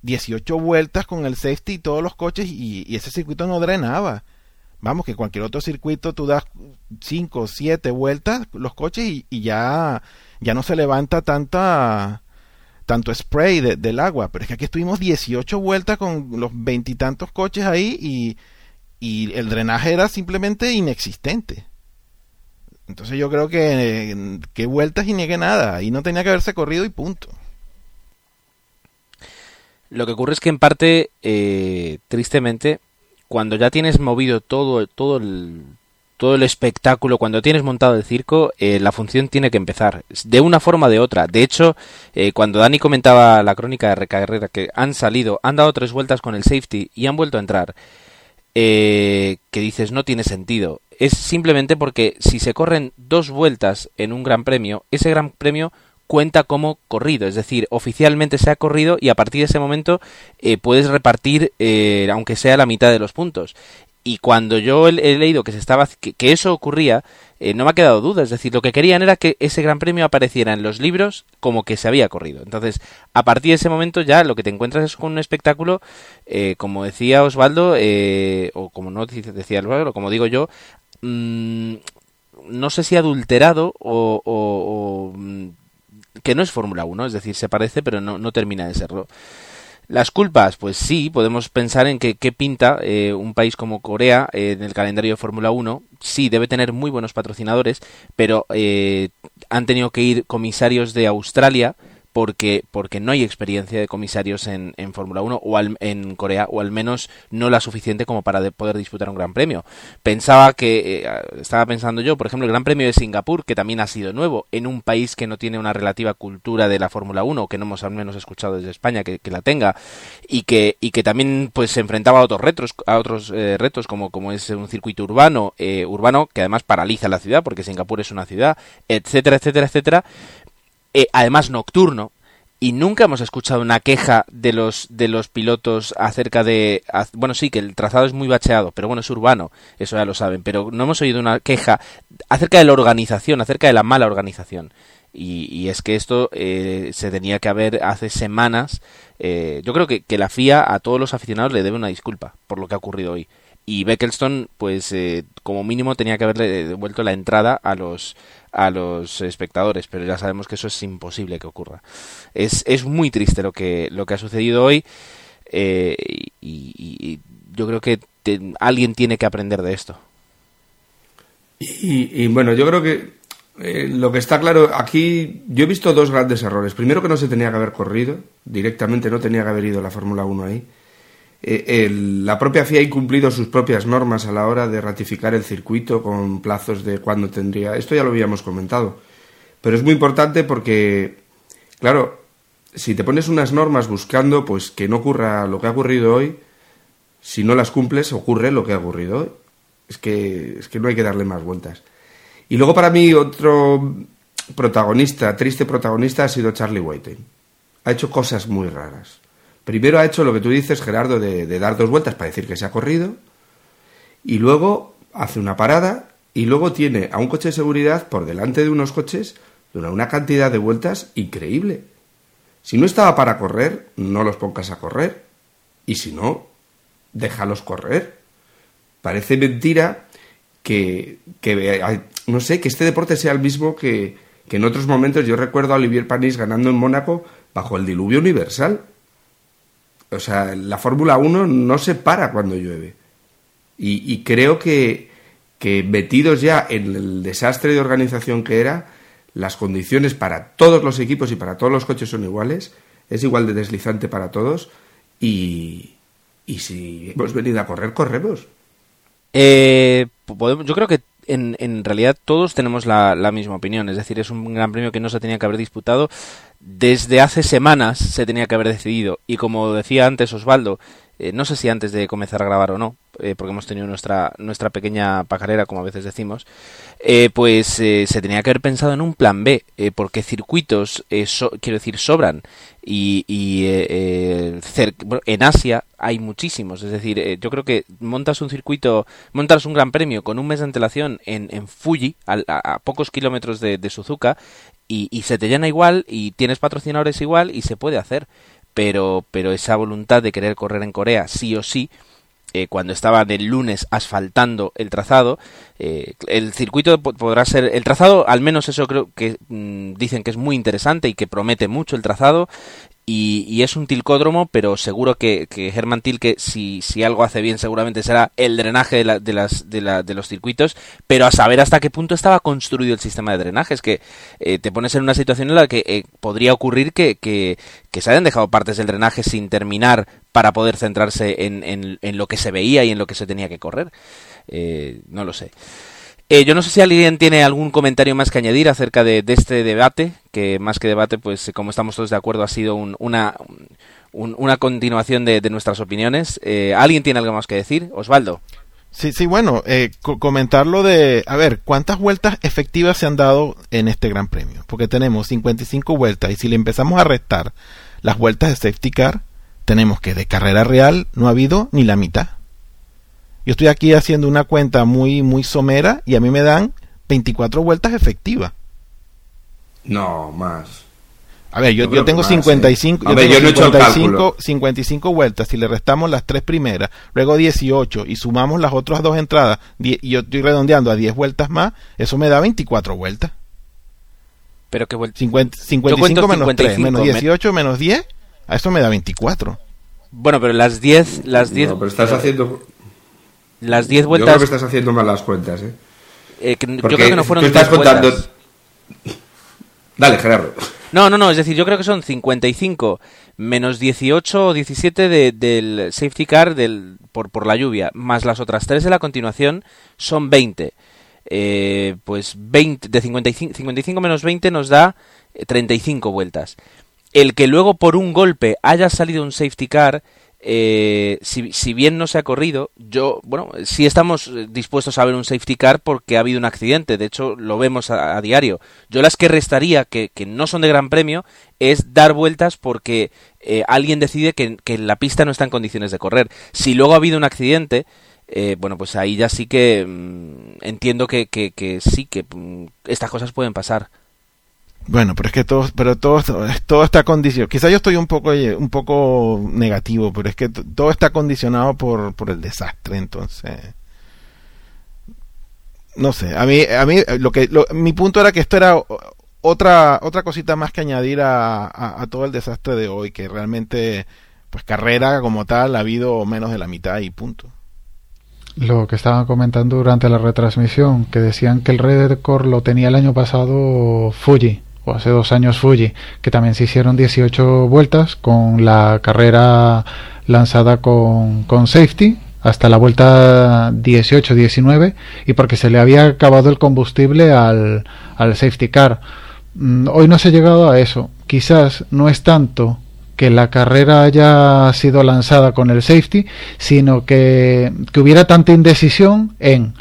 18 vueltas con el safety y todos los coches y, ese circuito no drenaba. Vamos, que cualquier otro circuito tú das 5 o 7 vueltas los coches y, y, ya, ya no se levanta tanta tanto spray del agua, pero es que aquí estuvimos 18 vueltas con los veintitantos coches ahí y, el drenaje era simplemente inexistente. Entonces yo creo que, que vueltas y niegue nada, y no tenía que haberse corrido y punto. Lo que ocurre es que en parte, eh, tristemente, cuando ya tienes movido todo, todo el, todo el espectáculo, cuando tienes montado el circo, eh, la función tiene que empezar, de una forma o de otra. De hecho, eh, cuando Dani comentaba la crónica de recarrera que han salido, han dado tres vueltas con el safety y han vuelto a entrar, eh, que dices no tiene sentido. Es simplemente porque si se corren dos vueltas en un gran premio, ese gran premio cuenta como corrido, es decir, oficialmente se ha corrido y a partir de ese momento puedes repartir, aunque sea la mitad de los puntos y cuando yo he, leído que se estaba que, eso ocurría eh, no me ha quedado duda. Es decir lo que querían era que ese gran premio apareciera en los libros como que se había corrido. Entonces a partir de ese momento ya lo que te encuentras es con un espectáculo eh, como decía Osvaldo eh, o como no decía Osvaldo como digo yo mm, no sé si adulterado o, mm, que no es Fórmula 1 es decir se parece pero no termina de serlo las culpas, pues sí, podemos pensar en que qué pinta eh, un país como Corea eh, en el calendario de Fórmula 1. Sí, debe tener muy buenos patrocinadores, pero eh, han tenido que ir comisarios de Australia porque, porque no hay experiencia de comisarios en, en Fórmula 1 o en Corea, o al menos no la suficiente como para poder disputar un gran premio. Pensaba que, eh, estaba pensando yo, por ejemplo, el Gran Premio de Singapur, que también ha sido nuevo, en un país que no tiene una relativa cultura de la Fórmula 1, que no hemos al menos escuchado desde España que, la tenga, y que, y que también pues se enfrentaba a otros retos, a otros eh, retos como, como es un circuito urbano, eh, urbano que además paraliza la ciudad, porque Singapur es una ciudad, etcétera, etcétera, etcétera, eh, además nocturno, y nunca hemos escuchado una queja de los de los pilotos acerca de bueno sí que el trazado es muy bacheado pero bueno es urbano eso ya lo saben pero no hemos oído una queja acerca de la organización acerca de la mala organización. Y, es que esto eh, se tenía que haber hace semanas eh, yo creo que, que la FIA a todos los aficionados le debe una disculpa por lo que ha ocurrido hoy. Y Beckelston pues eh, como mínimo tenía que haberle devuelto la entrada a los a los espectadores, pero ya sabemos que eso es imposible que ocurra. Es, es muy triste lo que, lo que ha sucedido hoy eh, y, yo creo que alguien tiene que aprender de esto. Y, bueno, yo creo que eh, lo que está claro aquí, yo he visto dos grandes errores. Primero que no se tenía que haber corrido, directamente no tenía que haber ido la Fórmula 1 ahí. Eh, la propia FIA ha incumplido sus propias normas a la hora de ratificar el circuito con plazos de cuándo tendría. Esto ya lo habíamos comentado. Pero es muy importante porque, claro, si te pones unas normas buscando pues que no ocurra lo que ha ocurrido hoy, si no las cumples ocurre lo que ha ocurrido hoy. Es que, es que no hay que darle más vueltas. Y luego para mí otro protagonista, triste protagonista, ha sido Charlie Whiting. Ha hecho cosas muy raras. Primero ha hecho lo que tú dices, Gerardo, de, dar dos vueltas para decir que se ha corrido, y luego hace una parada, y luego tiene a un coche de seguridad por delante de unos coches durante una cantidad de vueltas increíble. Si no estaba para correr, no los pongas a correr. Y si no, déjalos correr. Parece mentira que, que no sé, que este deporte sea el mismo que, que en otros momentos yo recuerdo a Olivier Panis ganando en Mónaco bajo el diluvio universal. O sea, la Fórmula 1 no se para cuando llueve. Y, creo que, que metidos ya en el desastre de organización que era, las condiciones para todos los equipos y para todos los coches son iguales, es igual de deslizante para todos y, y si hemos venido a correr, corremos. Eh, yo creo que en, en realidad todos tenemos la, misma opinión, es decir, es un gran premio que no se tenía que haber disputado. Desde hace semanas se tenía que haber decidido. Y como decía antes Osvaldo, eh, no sé si antes de comenzar a grabar o no, eh, porque hemos tenido nuestra, nuestra pequeña pajarera, como a veces decimos, eh, pues se tenía que haber pensado en un plan B, porque circuitos, quiero decir, sobran. Y, y en Asia hay muchísimos, es decir, yo creo que montas un circuito, montas un gran premio con un mes de antelación en, en Fuji, a, pocos kilómetros de, de Suzuka, y, y se te llena igual, y tienes patrocinadores igual, y se puede hacer. Pero, pero esa voluntad de querer correr en Corea sí o sí, eh, cuando estaban el lunes asfaltando el trazado, eh, el circuito podrá ser, el trazado, al menos eso creo que mm, dicen que es muy interesante y que promete mucho el trazado, y, es un tilcódromo, pero seguro que, que Herman Tilke, si, si algo hace bien, seguramente será el drenaje de, de, las, de, la, de los circuitos, pero a saber hasta qué punto estaba construido el sistema de drenaje. Es que eh, te pones en una situación en la que eh, podría ocurrir que, que, que, se hayan dejado partes del drenaje sin terminar para poder centrarse en, en, en lo que se veía y en lo que se tenía que correr. Eh, no lo sé. Eh, yo no sé si alguien tiene algún comentario más que añadir acerca de, este debate, que más que debate, pues como estamos todos de acuerdo, ha sido una, una continuación de, nuestras opiniones. Eh, ¿Alguien tiene algo más que decir? Osvaldo. Sí, sí, bueno, eh, comentarlo de, a ver, ¿cuántas vueltas efectivas se han dado en este Gran Premio? Porque tenemos 55 vueltas y si le empezamos a restar las vueltas de safety car, tenemos que de carrera real no ha habido ni la mitad. Yo estoy aquí haciendo una cuenta muy, muy somera y a mí me dan 24 vueltas efectivas. No, más. A ver, yo, yo, tengo 55, yo tengo 55, 55 vueltas. Si le restamos las tres primeras, luego 18 y sumamos las otras dos entradas, y yo estoy redondeando a 10 vueltas más, eso me da 24 vueltas. Pero que 50, 55 menos 3, menos 18 menos 10, a eso me da 24. Bueno, pero las 10, las 10. No, pero estás haciendo las 10 vueltas. Yo creo que estás haciendo malas cuentas, ¿eh? eh yo creo que no fueron tú estás contando. Dale, Gerardo. No, no, no, es decir, yo creo que son 55 menos 18 o 17 de, del safety car del, por, por la lluvia, más las otras 3 de la continuación, son 20. Eh, pues 20, de 55, 55 menos 20 nos da 35 eh, vueltas. El que luego por un golpe haya salido un safety car eh, si, bien no se ha corrido, yo, bueno, sí estamos dispuestos a ver un safety car porque ha habido un accidente, de hecho lo vemos a, diario. Yo las que restaría, que, que, no son de gran premio, es dar vueltas porque eh, alguien decide que, que, la pista no está en condiciones de correr. Si luego ha habido un accidente, eh, bueno, pues ahí ya sí que mm, entiendo que, que, que sí, que mm, estas cosas pueden pasar. Bueno, pero es que todo, pero todo, todo está condicionado. Quizá yo estoy un poco, un poco negativo, pero es que todo está condicionado por, por el desastre, entonces. No sé, a mí, a mí, lo que, mi punto era que esto era otra, otra cosita más que añadir a, a, todo el desastre de hoy, que realmente, pues carrera como tal ha habido menos de la mitad y punto. Lo que estaban comentando durante la retransmisión, que decían que el récord lo tenía el año pasado Fuji hace dos años Fuji, que también se hicieron 18 vueltas con la carrera lanzada con, con safety hasta la vuelta 18-19 y porque se le había acabado el combustible al, al safety car. Mm, hoy no se ha llegado a eso. Quizás no es tanto que la carrera haya sido lanzada con el safety, sino que, que hubiera tanta indecisión en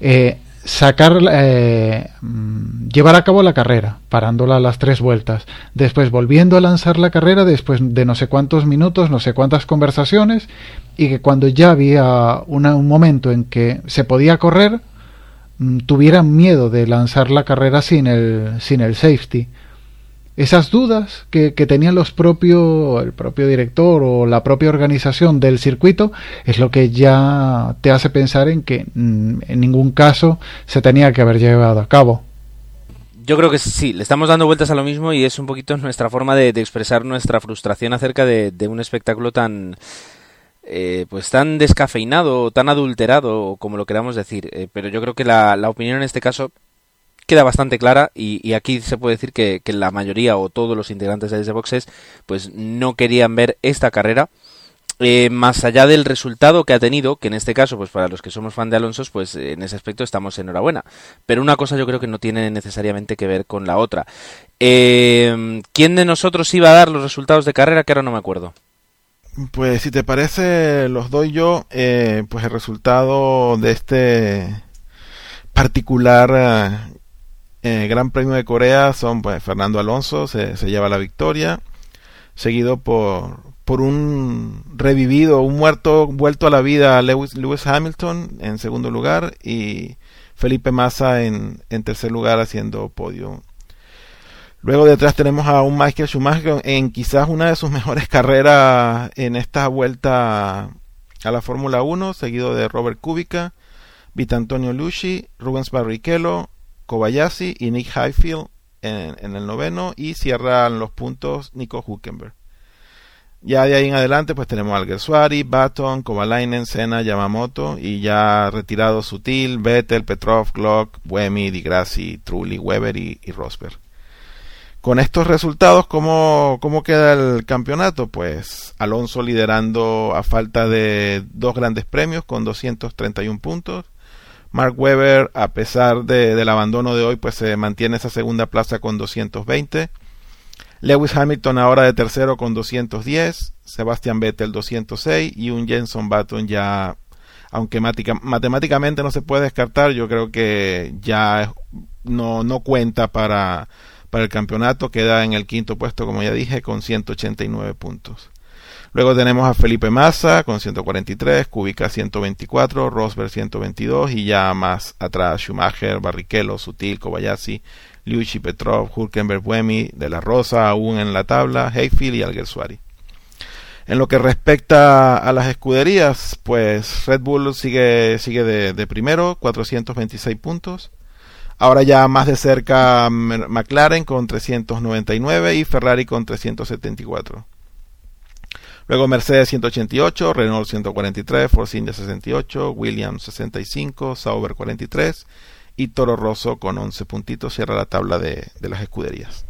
eh, sacar, eh, mm, llevar a cabo la carrera, parándola a las tres vueltas, después volviendo a lanzar la carrera después de no sé cuántos minutos, no sé cuántas conversaciones, y que cuando ya había un momento en que se podía correr, mm, tuvieran miedo de lanzar la carrera sin el, sin el safety esas dudas que, tenían los propios, el propio director o la propia organización del circuito es lo que ya te hace pensar en que mm, en ningún caso se tenía que haber llevado a cabo. Yo creo que sí, le estamos dando vueltas a lo mismo y es un poquito nuestra forma de, expresar nuestra frustración acerca de, un espectáculo tan, eh, pues tan descafeinado, tan adulterado, como lo queramos decir. Eh, pero yo creo que la, la, opinión en este caso queda bastante clara y, aquí se puede decir que, la mayoría o todos los integrantes de Boxes pues no querían ver esta carrera. Eh, más allá del resultado que ha tenido, que en este caso, pues para los que somos fan de Alonso, pues en ese aspecto estamos enhorabuena. Pero una cosa yo creo que no tiene necesariamente que ver con la otra. Eh, ¿Quién de nosotros iba a dar los resultados de carrera? Que ahora no me acuerdo. Pues si te parece, los doy yo. Eh, pues el resultado de este particular eh, Gran Premio de Corea son pues Fernando Alonso se, lleva la victoria seguido por por un revivido un muerto vuelto a la vida Lewis, Lewis Hamilton en segundo lugar y Felipe Massa en, en tercer lugar haciendo podio. Luego detrás tenemos a un Michael Schumacher en quizás una de sus mejores <laughs> carreras en esta vuelta a la Fórmula 1, seguido de Robert Kubica, Vitantonio Luci, Rubens Barrichello, Kobayashi y Nick Highfield en, el noveno y cierran los puntos Nico Huckenberg. Ya de ahí en adelante pues tenemos a Alguersuari, Baton, Kovalainen, Senna, Yamamoto y ya retirado Sutil, Vettel, Petrov, Glock, Buemi, Di Grassi, Trulli, Weber y, Rosberg. Con estos resultados, ¿cómo, ¿cómo queda el campeonato? Pues Alonso liderando a falta de dos grandes premios con 231 puntos. Mark Webber, a pesar de, del abandono de hoy, pues se mantiene esa segunda plaza con 220. Lewis Hamilton ahora de tercero con 210. Sebastian Vettel 206 y un Jenson Button ya, aunque matemáticamente no se puede descartar, yo creo que ya no, no cuenta para, para el campeonato. Queda en el quinto puesto, como ya dije, con 189 puntos. Luego tenemos a Felipe Massa con 143, Kubica 124, Rosberg 122 y ya más atrás Schumacher, Barrichello, Sutil, Kobayashi, Liucci, Petrov, Hulkenberg, Buemi, De La Rosa aún en la tabla, Hayfield y Alguersuari. En lo que respecta a las escuderías, pues Red Bull sigue, sigue de, de primero, 426 puntos. Ahora ya más de cerca McLaren con 399 y Ferrari con 374. Luego Mercedes 188, Renault 143, Force India 68, Williams 65, Sauber 43 y Toro Rosso con 11 puntitos cierra la tabla de, las escuderías.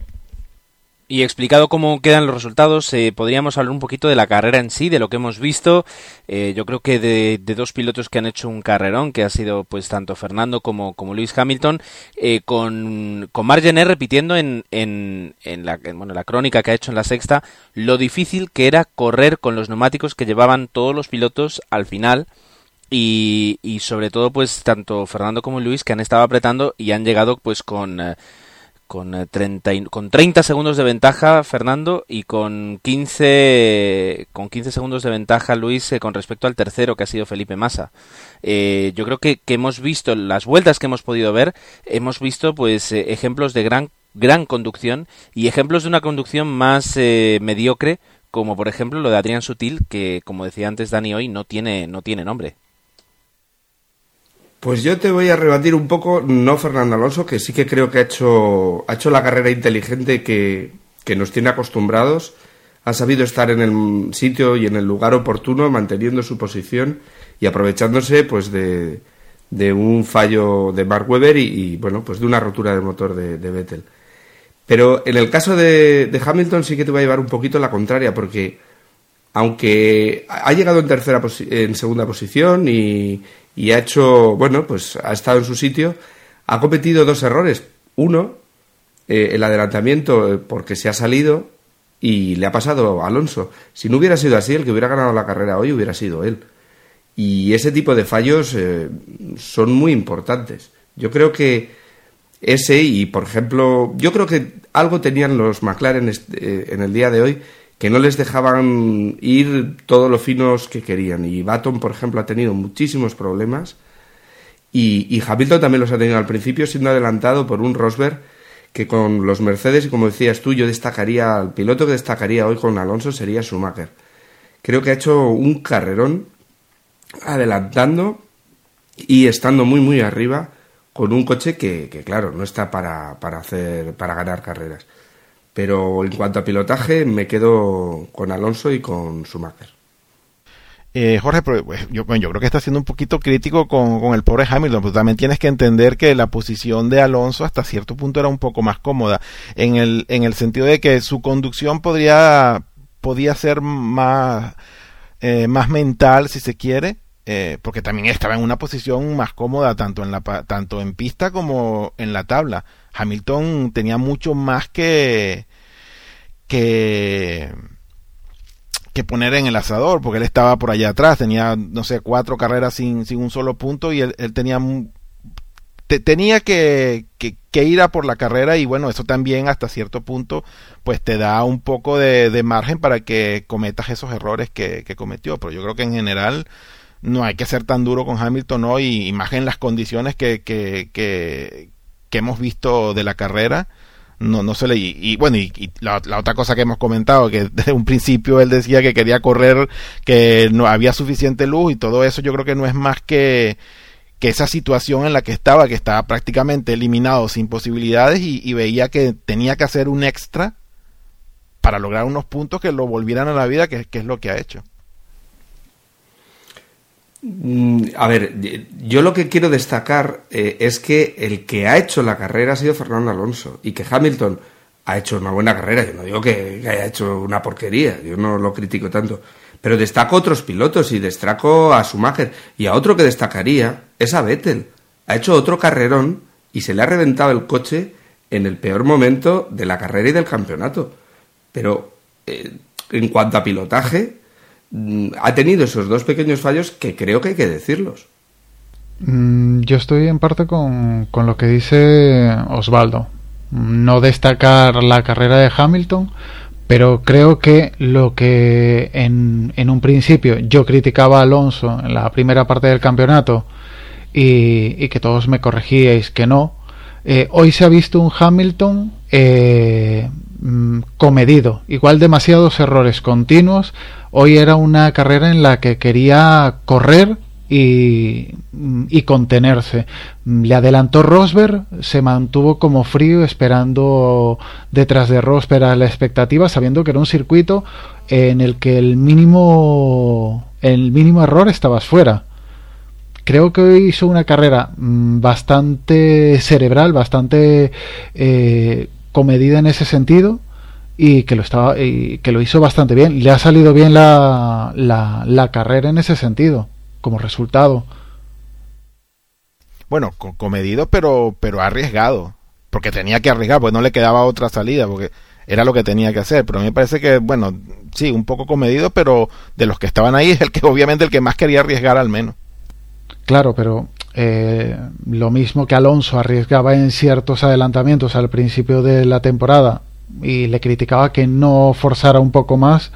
Y explicado cómo quedan los resultados, eh, podríamos hablar un poquito de la carrera en sí, de lo que hemos visto. Eh, yo creo que de, dos pilotos que han hecho un carrerón, que ha sido pues tanto Fernando como, como Lewis Hamilton, eh, con, con repitiendo en, en, en, la, bueno, la crónica que ha hecho en la sexta, lo difícil que era correr con los neumáticos que llevaban todos los pilotos al final. Y, y sobre todo pues tanto Fernando como Luis que han estado apretando y han llegado pues con con, 30, eh, con 30 segundos de ventaja Fernando y con 15, con 15 segundos de ventaja Luis eh, con respecto al tercero que ha sido Felipe Massa. Eh, yo creo que, que, hemos visto las vueltas que hemos podido ver, hemos visto pues ejemplos de gran, gran conducción y ejemplos de una conducción más mediocre como por ejemplo lo de Adrián Sutil que como decía antes Dani hoy no tiene, no tiene nombre. Pues yo te voy a rebatir un poco, no Fernando Alonso, que sí que creo que ha hecho, ha hecho la carrera inteligente que, nos tiene acostumbrados, ha sabido estar en el sitio y en el lugar oportuno, manteniendo su posición y aprovechándose pues de, de un fallo de Mark Webber y, bueno, pues de una rotura del motor de, Vettel. Pero en el caso de, de, Hamilton sí que te voy a llevar un poquito la contraria, porque aunque ha llegado en tercera en segunda posición y, y ha hecho, bueno, pues ha estado en su sitio, ha cometido dos errores. Uno, eh, el adelantamiento eh, porque se ha salido y le ha pasado a Alonso. Si no hubiera sido así, el que hubiera ganado la carrera hoy hubiera sido él. Y ese tipo de fallos eh, son muy importantes. Yo creo que ese y, por ejemplo, yo creo que algo tenían los McLaren en el día de hoy que no les dejaban ir todos los finos que querían. Y Baton, por ejemplo, ha tenido muchísimos problemas. Y, y Hamilton también los ha tenido al principio, siendo adelantado por un Rosberg que con los Mercedes, y como decías tú, yo destacaría, el piloto que destacaría hoy con Alonso sería Schumacher. Creo que ha hecho un carrerón adelantando y estando muy, muy arriba con un coche que, que claro, no está para, para, hacer, para ganar carreras. Pero en cuanto a pilotaje, me quedo con Alonso y con Schumacher. Eh, Jorge, pues, yo, creo que está siendo un poquito crítico con, el pobre Hamilton, pero también tienes que entender que la posición de Alonso hasta cierto punto era un poco más cómoda, en el, en el sentido de que su conducción podría, podía ser más, eh, más mental, si se quiere, eh, porque también estaba en una posición más cómoda tanto en la tanto en pista como en la tabla. Hamilton tenía mucho más que que que poner en el asador, porque él estaba por allá atrás, tenía, no sé, cuatro carreras sin, sin un solo punto y él, tenía tenía que, que, ir a por la carrera y bueno, eso también hasta cierto punto pues te da un poco de, de margen para que cometas esos errores que, que, cometió, pero yo creo que en general no hay que ser tan duro con Hamilton hoy, y más en las condiciones que, que, que, que hemos visto de la carrera no, no se le y, bueno y, la, otra cosa que hemos comentado que <laughs> desde un principio él decía que quería correr que no había suficiente luz y todo eso yo creo que no es más que que esa situación en la que estaba que estaba prácticamente eliminado sin posibilidades y, veía que tenía que hacer un extra para lograr unos puntos que lo volvieran a la vida que, es lo que ha hecho a ver, yo lo que quiero destacar eh, es que el que ha hecho la carrera ha sido Fernando Alonso y que Hamilton ha hecho una buena carrera. Yo no digo que, haya hecho una porquería, yo no lo critico tanto. Pero destaco otros pilotos y destaco a Schumacher. Y a otro que destacaría es a Vettel. Ha hecho otro carrerón y se le ha reventado el coche en el peor momento de la carrera y del campeonato. Pero eh, en cuanto a pilotaje, Mm, ha tenido esos dos pequeños fallos que creo que hay que decirlos. Mm, yo estoy en parte con, con lo que dice Osvaldo. No destacar la carrera de Hamilton, pero creo que lo que en, en, un principio yo criticaba a Alonso en la primera parte del campeonato y, y que todos me corregíais que no, eh, hoy se ha visto un Hamilton eh, mm, comedido, igual demasiados errores continuos, Hoy era una carrera en la que quería correr y, y, contenerse. Le adelantó Rosberg, se mantuvo como frío esperando detrás de Rosberg a la expectativa, sabiendo que era un circuito en el que el mínimo, el mínimo error estabas fuera. Creo que hoy hizo una carrera mm, bastante cerebral, bastante eh, comedida en ese sentido y que lo estaba y que lo hizo bastante bien. Le ha salido bien la, la, la carrera en ese sentido, como resultado. Bueno, comedido, pero, pero arriesgado. Porque tenía que arriesgar, porque no le quedaba otra salida, porque era lo que tenía que hacer. Pero a mí me parece que, bueno, sí, un poco comedido, pero de los que estaban ahí es el que <laughs> obviamente el que más quería arriesgar al menos. Claro, pero eh, lo mismo que Alonso arriesgaba en ciertos adelantamientos al principio de la temporada y le criticaba que no forzara un poco más.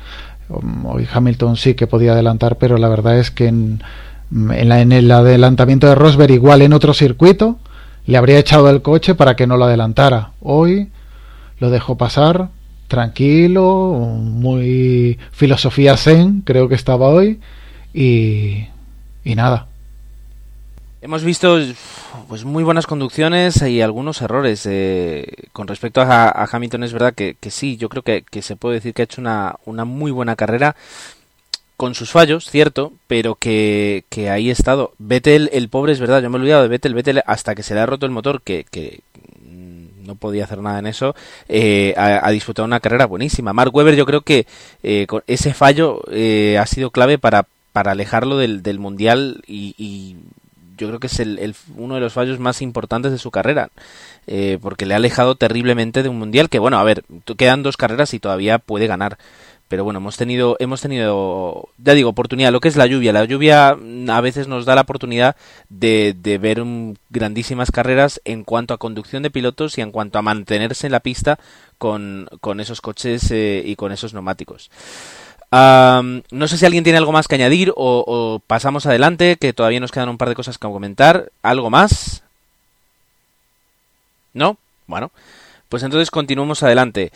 Hoy Hamilton sí que podía adelantar, pero la verdad es que en, en, el adelantamiento de Rosberg, igual en otro circuito, le habría echado el coche para que no lo adelantara. Hoy lo dejó pasar, tranquilo, muy filosofía zen, creo que estaba hoy, y, y nada. Hemos visto pues muy buenas conducciones y algunos errores. Eh, con respecto a, Hamilton es verdad que, sí, yo creo que, se puede decir que ha hecho una, una muy buena carrera con sus fallos, cierto, pero que, que ahí ha estado. Vettel, el pobre, es verdad, yo me he olvidado de Vettel, Vettel hasta que se le ha roto el motor, que, que no podía hacer nada en eso, eh, ha, disfrutado una carrera buenísima. Mark Webber yo creo que eh, con ese fallo ha sido clave para, para alejarlo del, del Mundial y yo creo que es el, uno de los fallos más importantes de su carrera, eh, porque le ha alejado terriblemente de un mundial que, bueno, a ver, quedan dos carreras y todavía puede ganar. Pero bueno, hemos tenido, hemos tenido, ya digo, oportunidad, lo que es la lluvia. La lluvia a veces nos da la oportunidad de, de ver grandísimas carreras en cuanto a conducción de pilotos y en cuanto a mantenerse en la pista con, con esos coches eh, y con esos neumáticos no sé si alguien tiene algo más que añadir o, pasamos adelante, que todavía nos quedan un par de cosas que comentar. ¿Algo más? ¿No? Bueno, pues entonces continuamos adelante.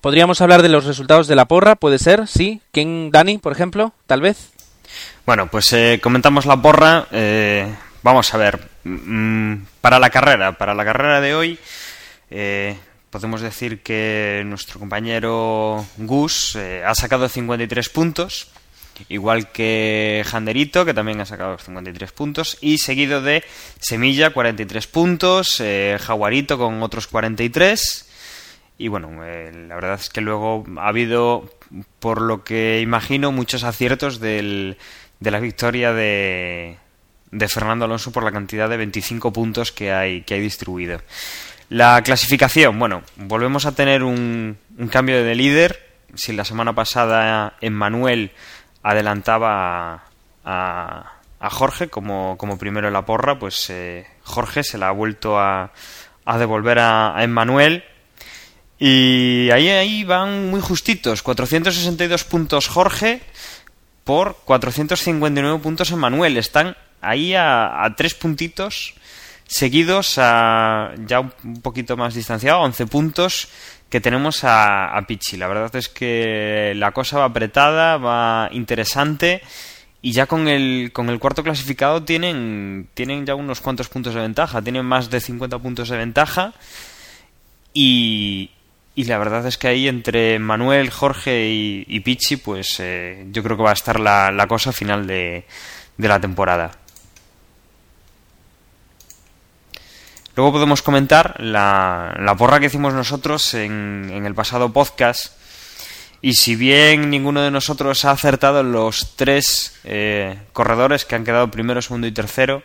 Podríamos hablar de los resultados de la porra, puede ser, sí. ¿Quién, Dani, por ejemplo? Tal vez. Bueno, pues eh, comentamos la porra. Eh, vamos a ver. Mm, para la carrera, para la carrera de hoy, eh, podemos decir que nuestro compañero Gus eh, ha sacado 53 puntos, igual que Janderito, que también ha sacado 53 puntos, y seguido de Semilla, 43 puntos, eh, Jaguarito con otros 43. Y bueno, eh, la verdad es que luego ha habido, por lo que imagino, muchos aciertos del, de la victoria de, de Fernando Alonso por la cantidad de 25 puntos que hay, que hay distribuido. La clasificación, bueno, volvemos a tener un, cambio de líder. Si la semana pasada Emmanuel adelantaba a, Jorge como, primero en la porra, pues eh, Jorge se la ha vuelto a, devolver a, Emmanuel. Y ahí, ahí van muy justitos, 462 puntos Jorge por 459 puntos Emmanuel. Están ahí a, a tres puntitos seguidos a ya un poquito más distanciado, 11 puntos que tenemos a, Pichi. La verdad es que la cosa va apretada, va interesante y ya con el, con el cuarto clasificado tienen, tienen ya unos cuantos puntos de ventaja, tienen más de 50 puntos de ventaja y, y la verdad es que ahí entre Manuel, Jorge y, Pichi, pues eh, yo creo que va a estar la, la cosa final de, de la temporada. Luego podemos comentar la, la porra que hicimos nosotros en, en, el pasado podcast. Y si bien ninguno de nosotros ha acertado los tres eh, corredores que han quedado primero, segundo y tercero,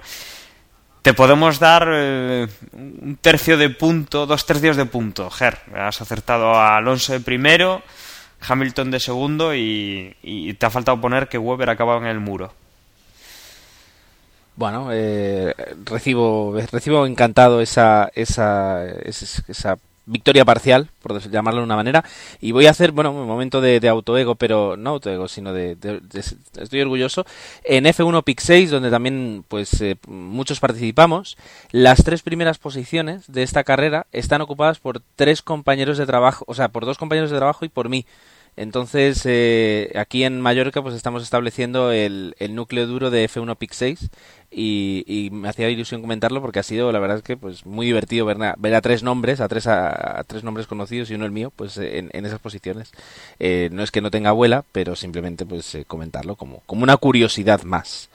te podemos dar eh, un tercio de punto, dos tercios de punto. Ger, has acertado a Alonso de primero, Hamilton de segundo y, y te ha faltado poner que Weber acaba en el muro. Bueno, eh, recibo, recibo encantado esa, esa, esa, victoria parcial, por llamarlo de una manera, y voy a hacer, bueno, un momento de, de autoego, pero no autoego, sino de, estoy orgulloso. En F1 Pick 6, donde también, pues, eh, muchos participamos, las tres primeras posiciones de esta carrera están ocupadas por tres compañeros de trabajo, o sea, por dos compañeros de trabajo y por mí. Entonces, eh, aquí en Mallorca, pues estamos estableciendo el, el núcleo duro de F1 Pick 6 y, me hacía ilusión comentarlo porque ha sido, la verdad es que, pues muy divertido ver, ver a tres nombres, a tres, a, tres nombres conocidos y uno el mío, pues en, esas posiciones. Eh, no es que no tenga abuela, pero simplemente, pues eh, comentarlo como, como una curiosidad más.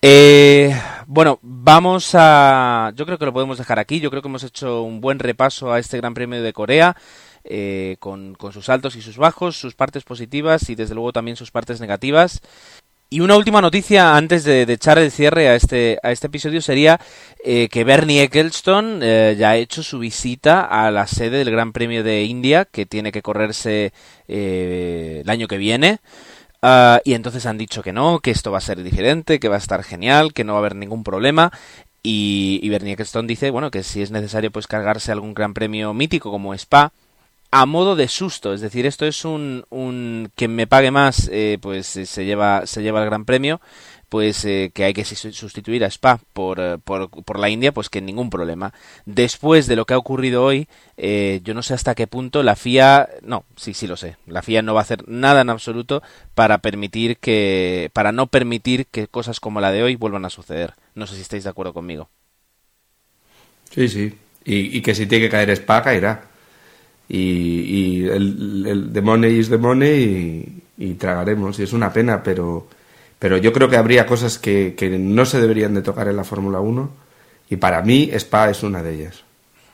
Eh, bueno, vamos a... Yo creo que lo podemos dejar aquí. Yo creo que hemos hecho un buen repaso a este Gran Premio de Corea. Eh, con, sus altos y sus bajos, sus partes positivas y desde luego también sus partes negativas. Y una última noticia antes de, echar el cierre a este, a este episodio sería eh, que Bernie Eccleston eh, ya ha hecho su visita a la sede del Gran Premio de India, que tiene que correrse eh, el año que viene. Ah, y entonces han dicho que no, que esto va a ser diferente, que va a estar genial, que no va a haber ningún problema. Y, y Bernie Eccleston dice, bueno, que si es necesario pues cargarse algún gran premio mítico como Spa, a modo de susto, es decir, esto es un, un quien me pague más, eh, pues eh, se lleva se lleva el gran premio, pues eh, que hay que sustituir a Spa por, por, por, la India, pues que ningún problema. Después de lo que ha ocurrido hoy, yo no sé hasta qué punto la FIA, no, sí, sí lo sé, la FIA no va a hacer nada en absoluto para permitir que, para no permitir que cosas como la de hoy vuelvan a suceder. No sé si estáis de acuerdo conmigo. Sí, sí, y, y que si tiene que caer Spa, caerá y, el, el the money money y, tragaremos y es una pena pero pero yo creo que habría cosas que, que no se deberían de tocar en la Fórmula 1 y para mí Spa es una de ellas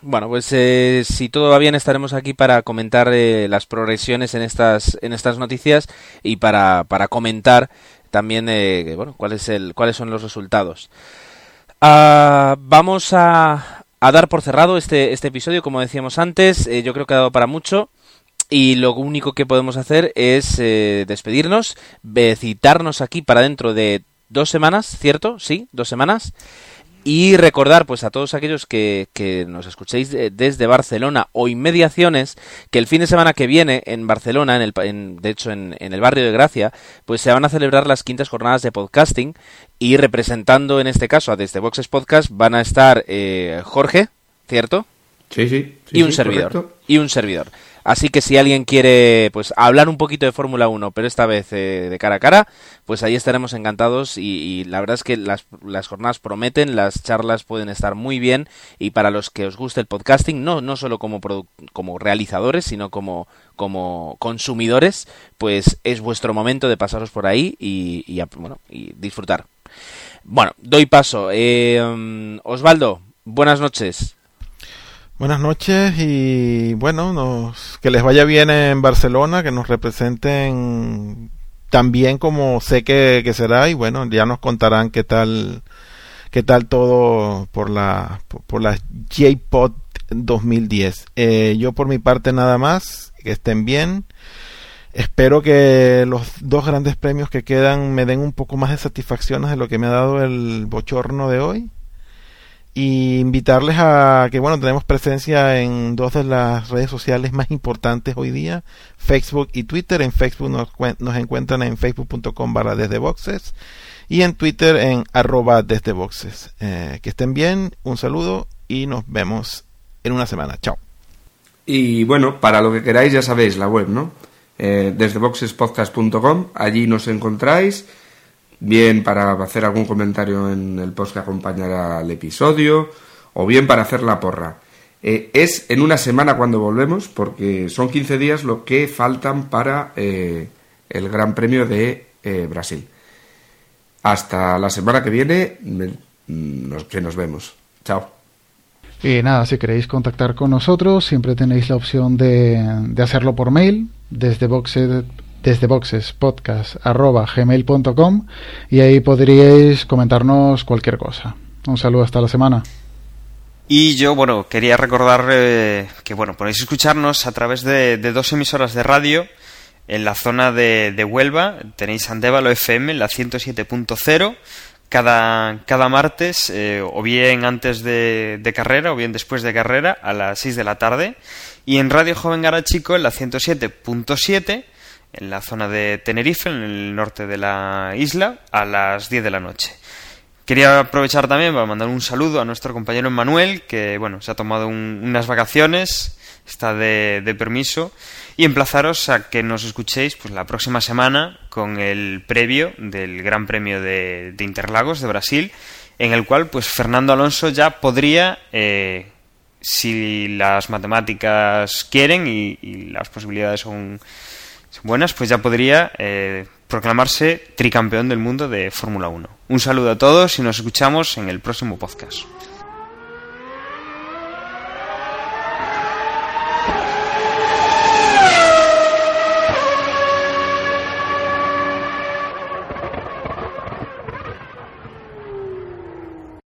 bueno, pues eh, si todo va bien estaremos aquí para comentar eh, las progresiones en estas en estas noticias y para, para comentar también eh, bueno cuál es el cuáles son los resultados. Uh, vamos a, a dar por cerrado este, este episodio, como decíamos antes. Eh, yo creo que ha dado para mucho. Y lo único que podemos hacer es eh, despedirnos, citarnos aquí para dentro de dos semanas, ¿cierto? Sí, dos semanas. Y recordar pues a todos aquellos que, que nos escuchéis desde Barcelona o inmediaciones que el fin de semana que viene en Barcelona, en el, en, de hecho en, en, el barrio de Gracia, pues se van a celebrar las quintas jornadas de podcasting y representando en este caso a Desde Boxes Podcast van a estar eh, Jorge, ¿cierto? Sí, sí. y un servidor. Y un servidor. Así que si alguien quiere pues hablar un poquito de Fórmula 1, pero esta vez eh, de cara a cara, pues ahí estaremos encantados y, la verdad es que las, las, jornadas prometen, las charlas pueden estar muy bien y para los que os guste el podcasting, no, no solo como, como realizadores, sino como, como consumidores, pues es vuestro momento de pasaros por ahí y, bueno, y disfrutar. Bueno, doy paso. Eh, Osvaldo, buenas noches. Buenas noches y bueno, nos, que les vaya bien en Barcelona, que nos representen tan bien como sé que, será y bueno, ya nos contarán qué tal qué tal todo por la por, la J-Pod 2010. Eh, yo por mi parte nada más, que estén bien. Espero que los dos grandes premios que quedan me den un poco más de satisfacciones de lo que me ha dado el bochorno de hoy y invitarles a que bueno tenemos presencia en dos de las redes sociales más importantes hoy día Facebook y Twitter. En Facebook nos, encuentran en facebook.com barra desde boxes y en Twitter en arroba desde boxes eh, que estén bien un saludo y nos vemos en una semana. Chao. Y bueno para lo que queráis ya sabéis la web no eh, desde boxespodcast.com allí nos encontráis bien para hacer algún comentario en el post que acompañará al episodio, o bien para hacer la porra. Eh, es en una semana cuando volvemos, porque son 15 días lo que faltan para eh, el Gran Premio de eh, Brasil. Hasta la semana que viene, nos, que nos vemos. Chao. Y nada, si queréis contactar con nosotros, siempre tenéis la opción de, de hacerlo por mail desde boxe desde boxespodcast.gmail.com y ahí podríais comentarnos cualquier cosa. Un saludo hasta la semana. Y yo, bueno, quería recordar eh, que, bueno, podéis escucharnos a través de, dos emisoras de radio en la zona de, Huelva. Tenéis Andévalo FM, la 107.0, cada, cada martes, eh, o bien antes de, de, carrera, o bien después de carrera, a las 6 de la tarde. Y en Radio Joven Garachico, en la 107.7, en la zona de Tenerife, en el norte de la isla, a las 10 de la noche. Quería aprovechar también para mandar un saludo a nuestro compañero Manuel, que bueno, se ha tomado unas vacaciones, está de, permiso, y emplazaros a que nos escuchéis pues, la próxima semana con el previo del Gran Premio de, Interlagos de Brasil, en el cual pues Fernando Alonso ya podría, eh, si las matemáticas quieren y las posibilidades son buenas, pues ya podría eh, proclamarse tricampeón del mundo de Fórmula 1. Un saludo a todos y nos escuchamos en el próximo podcast.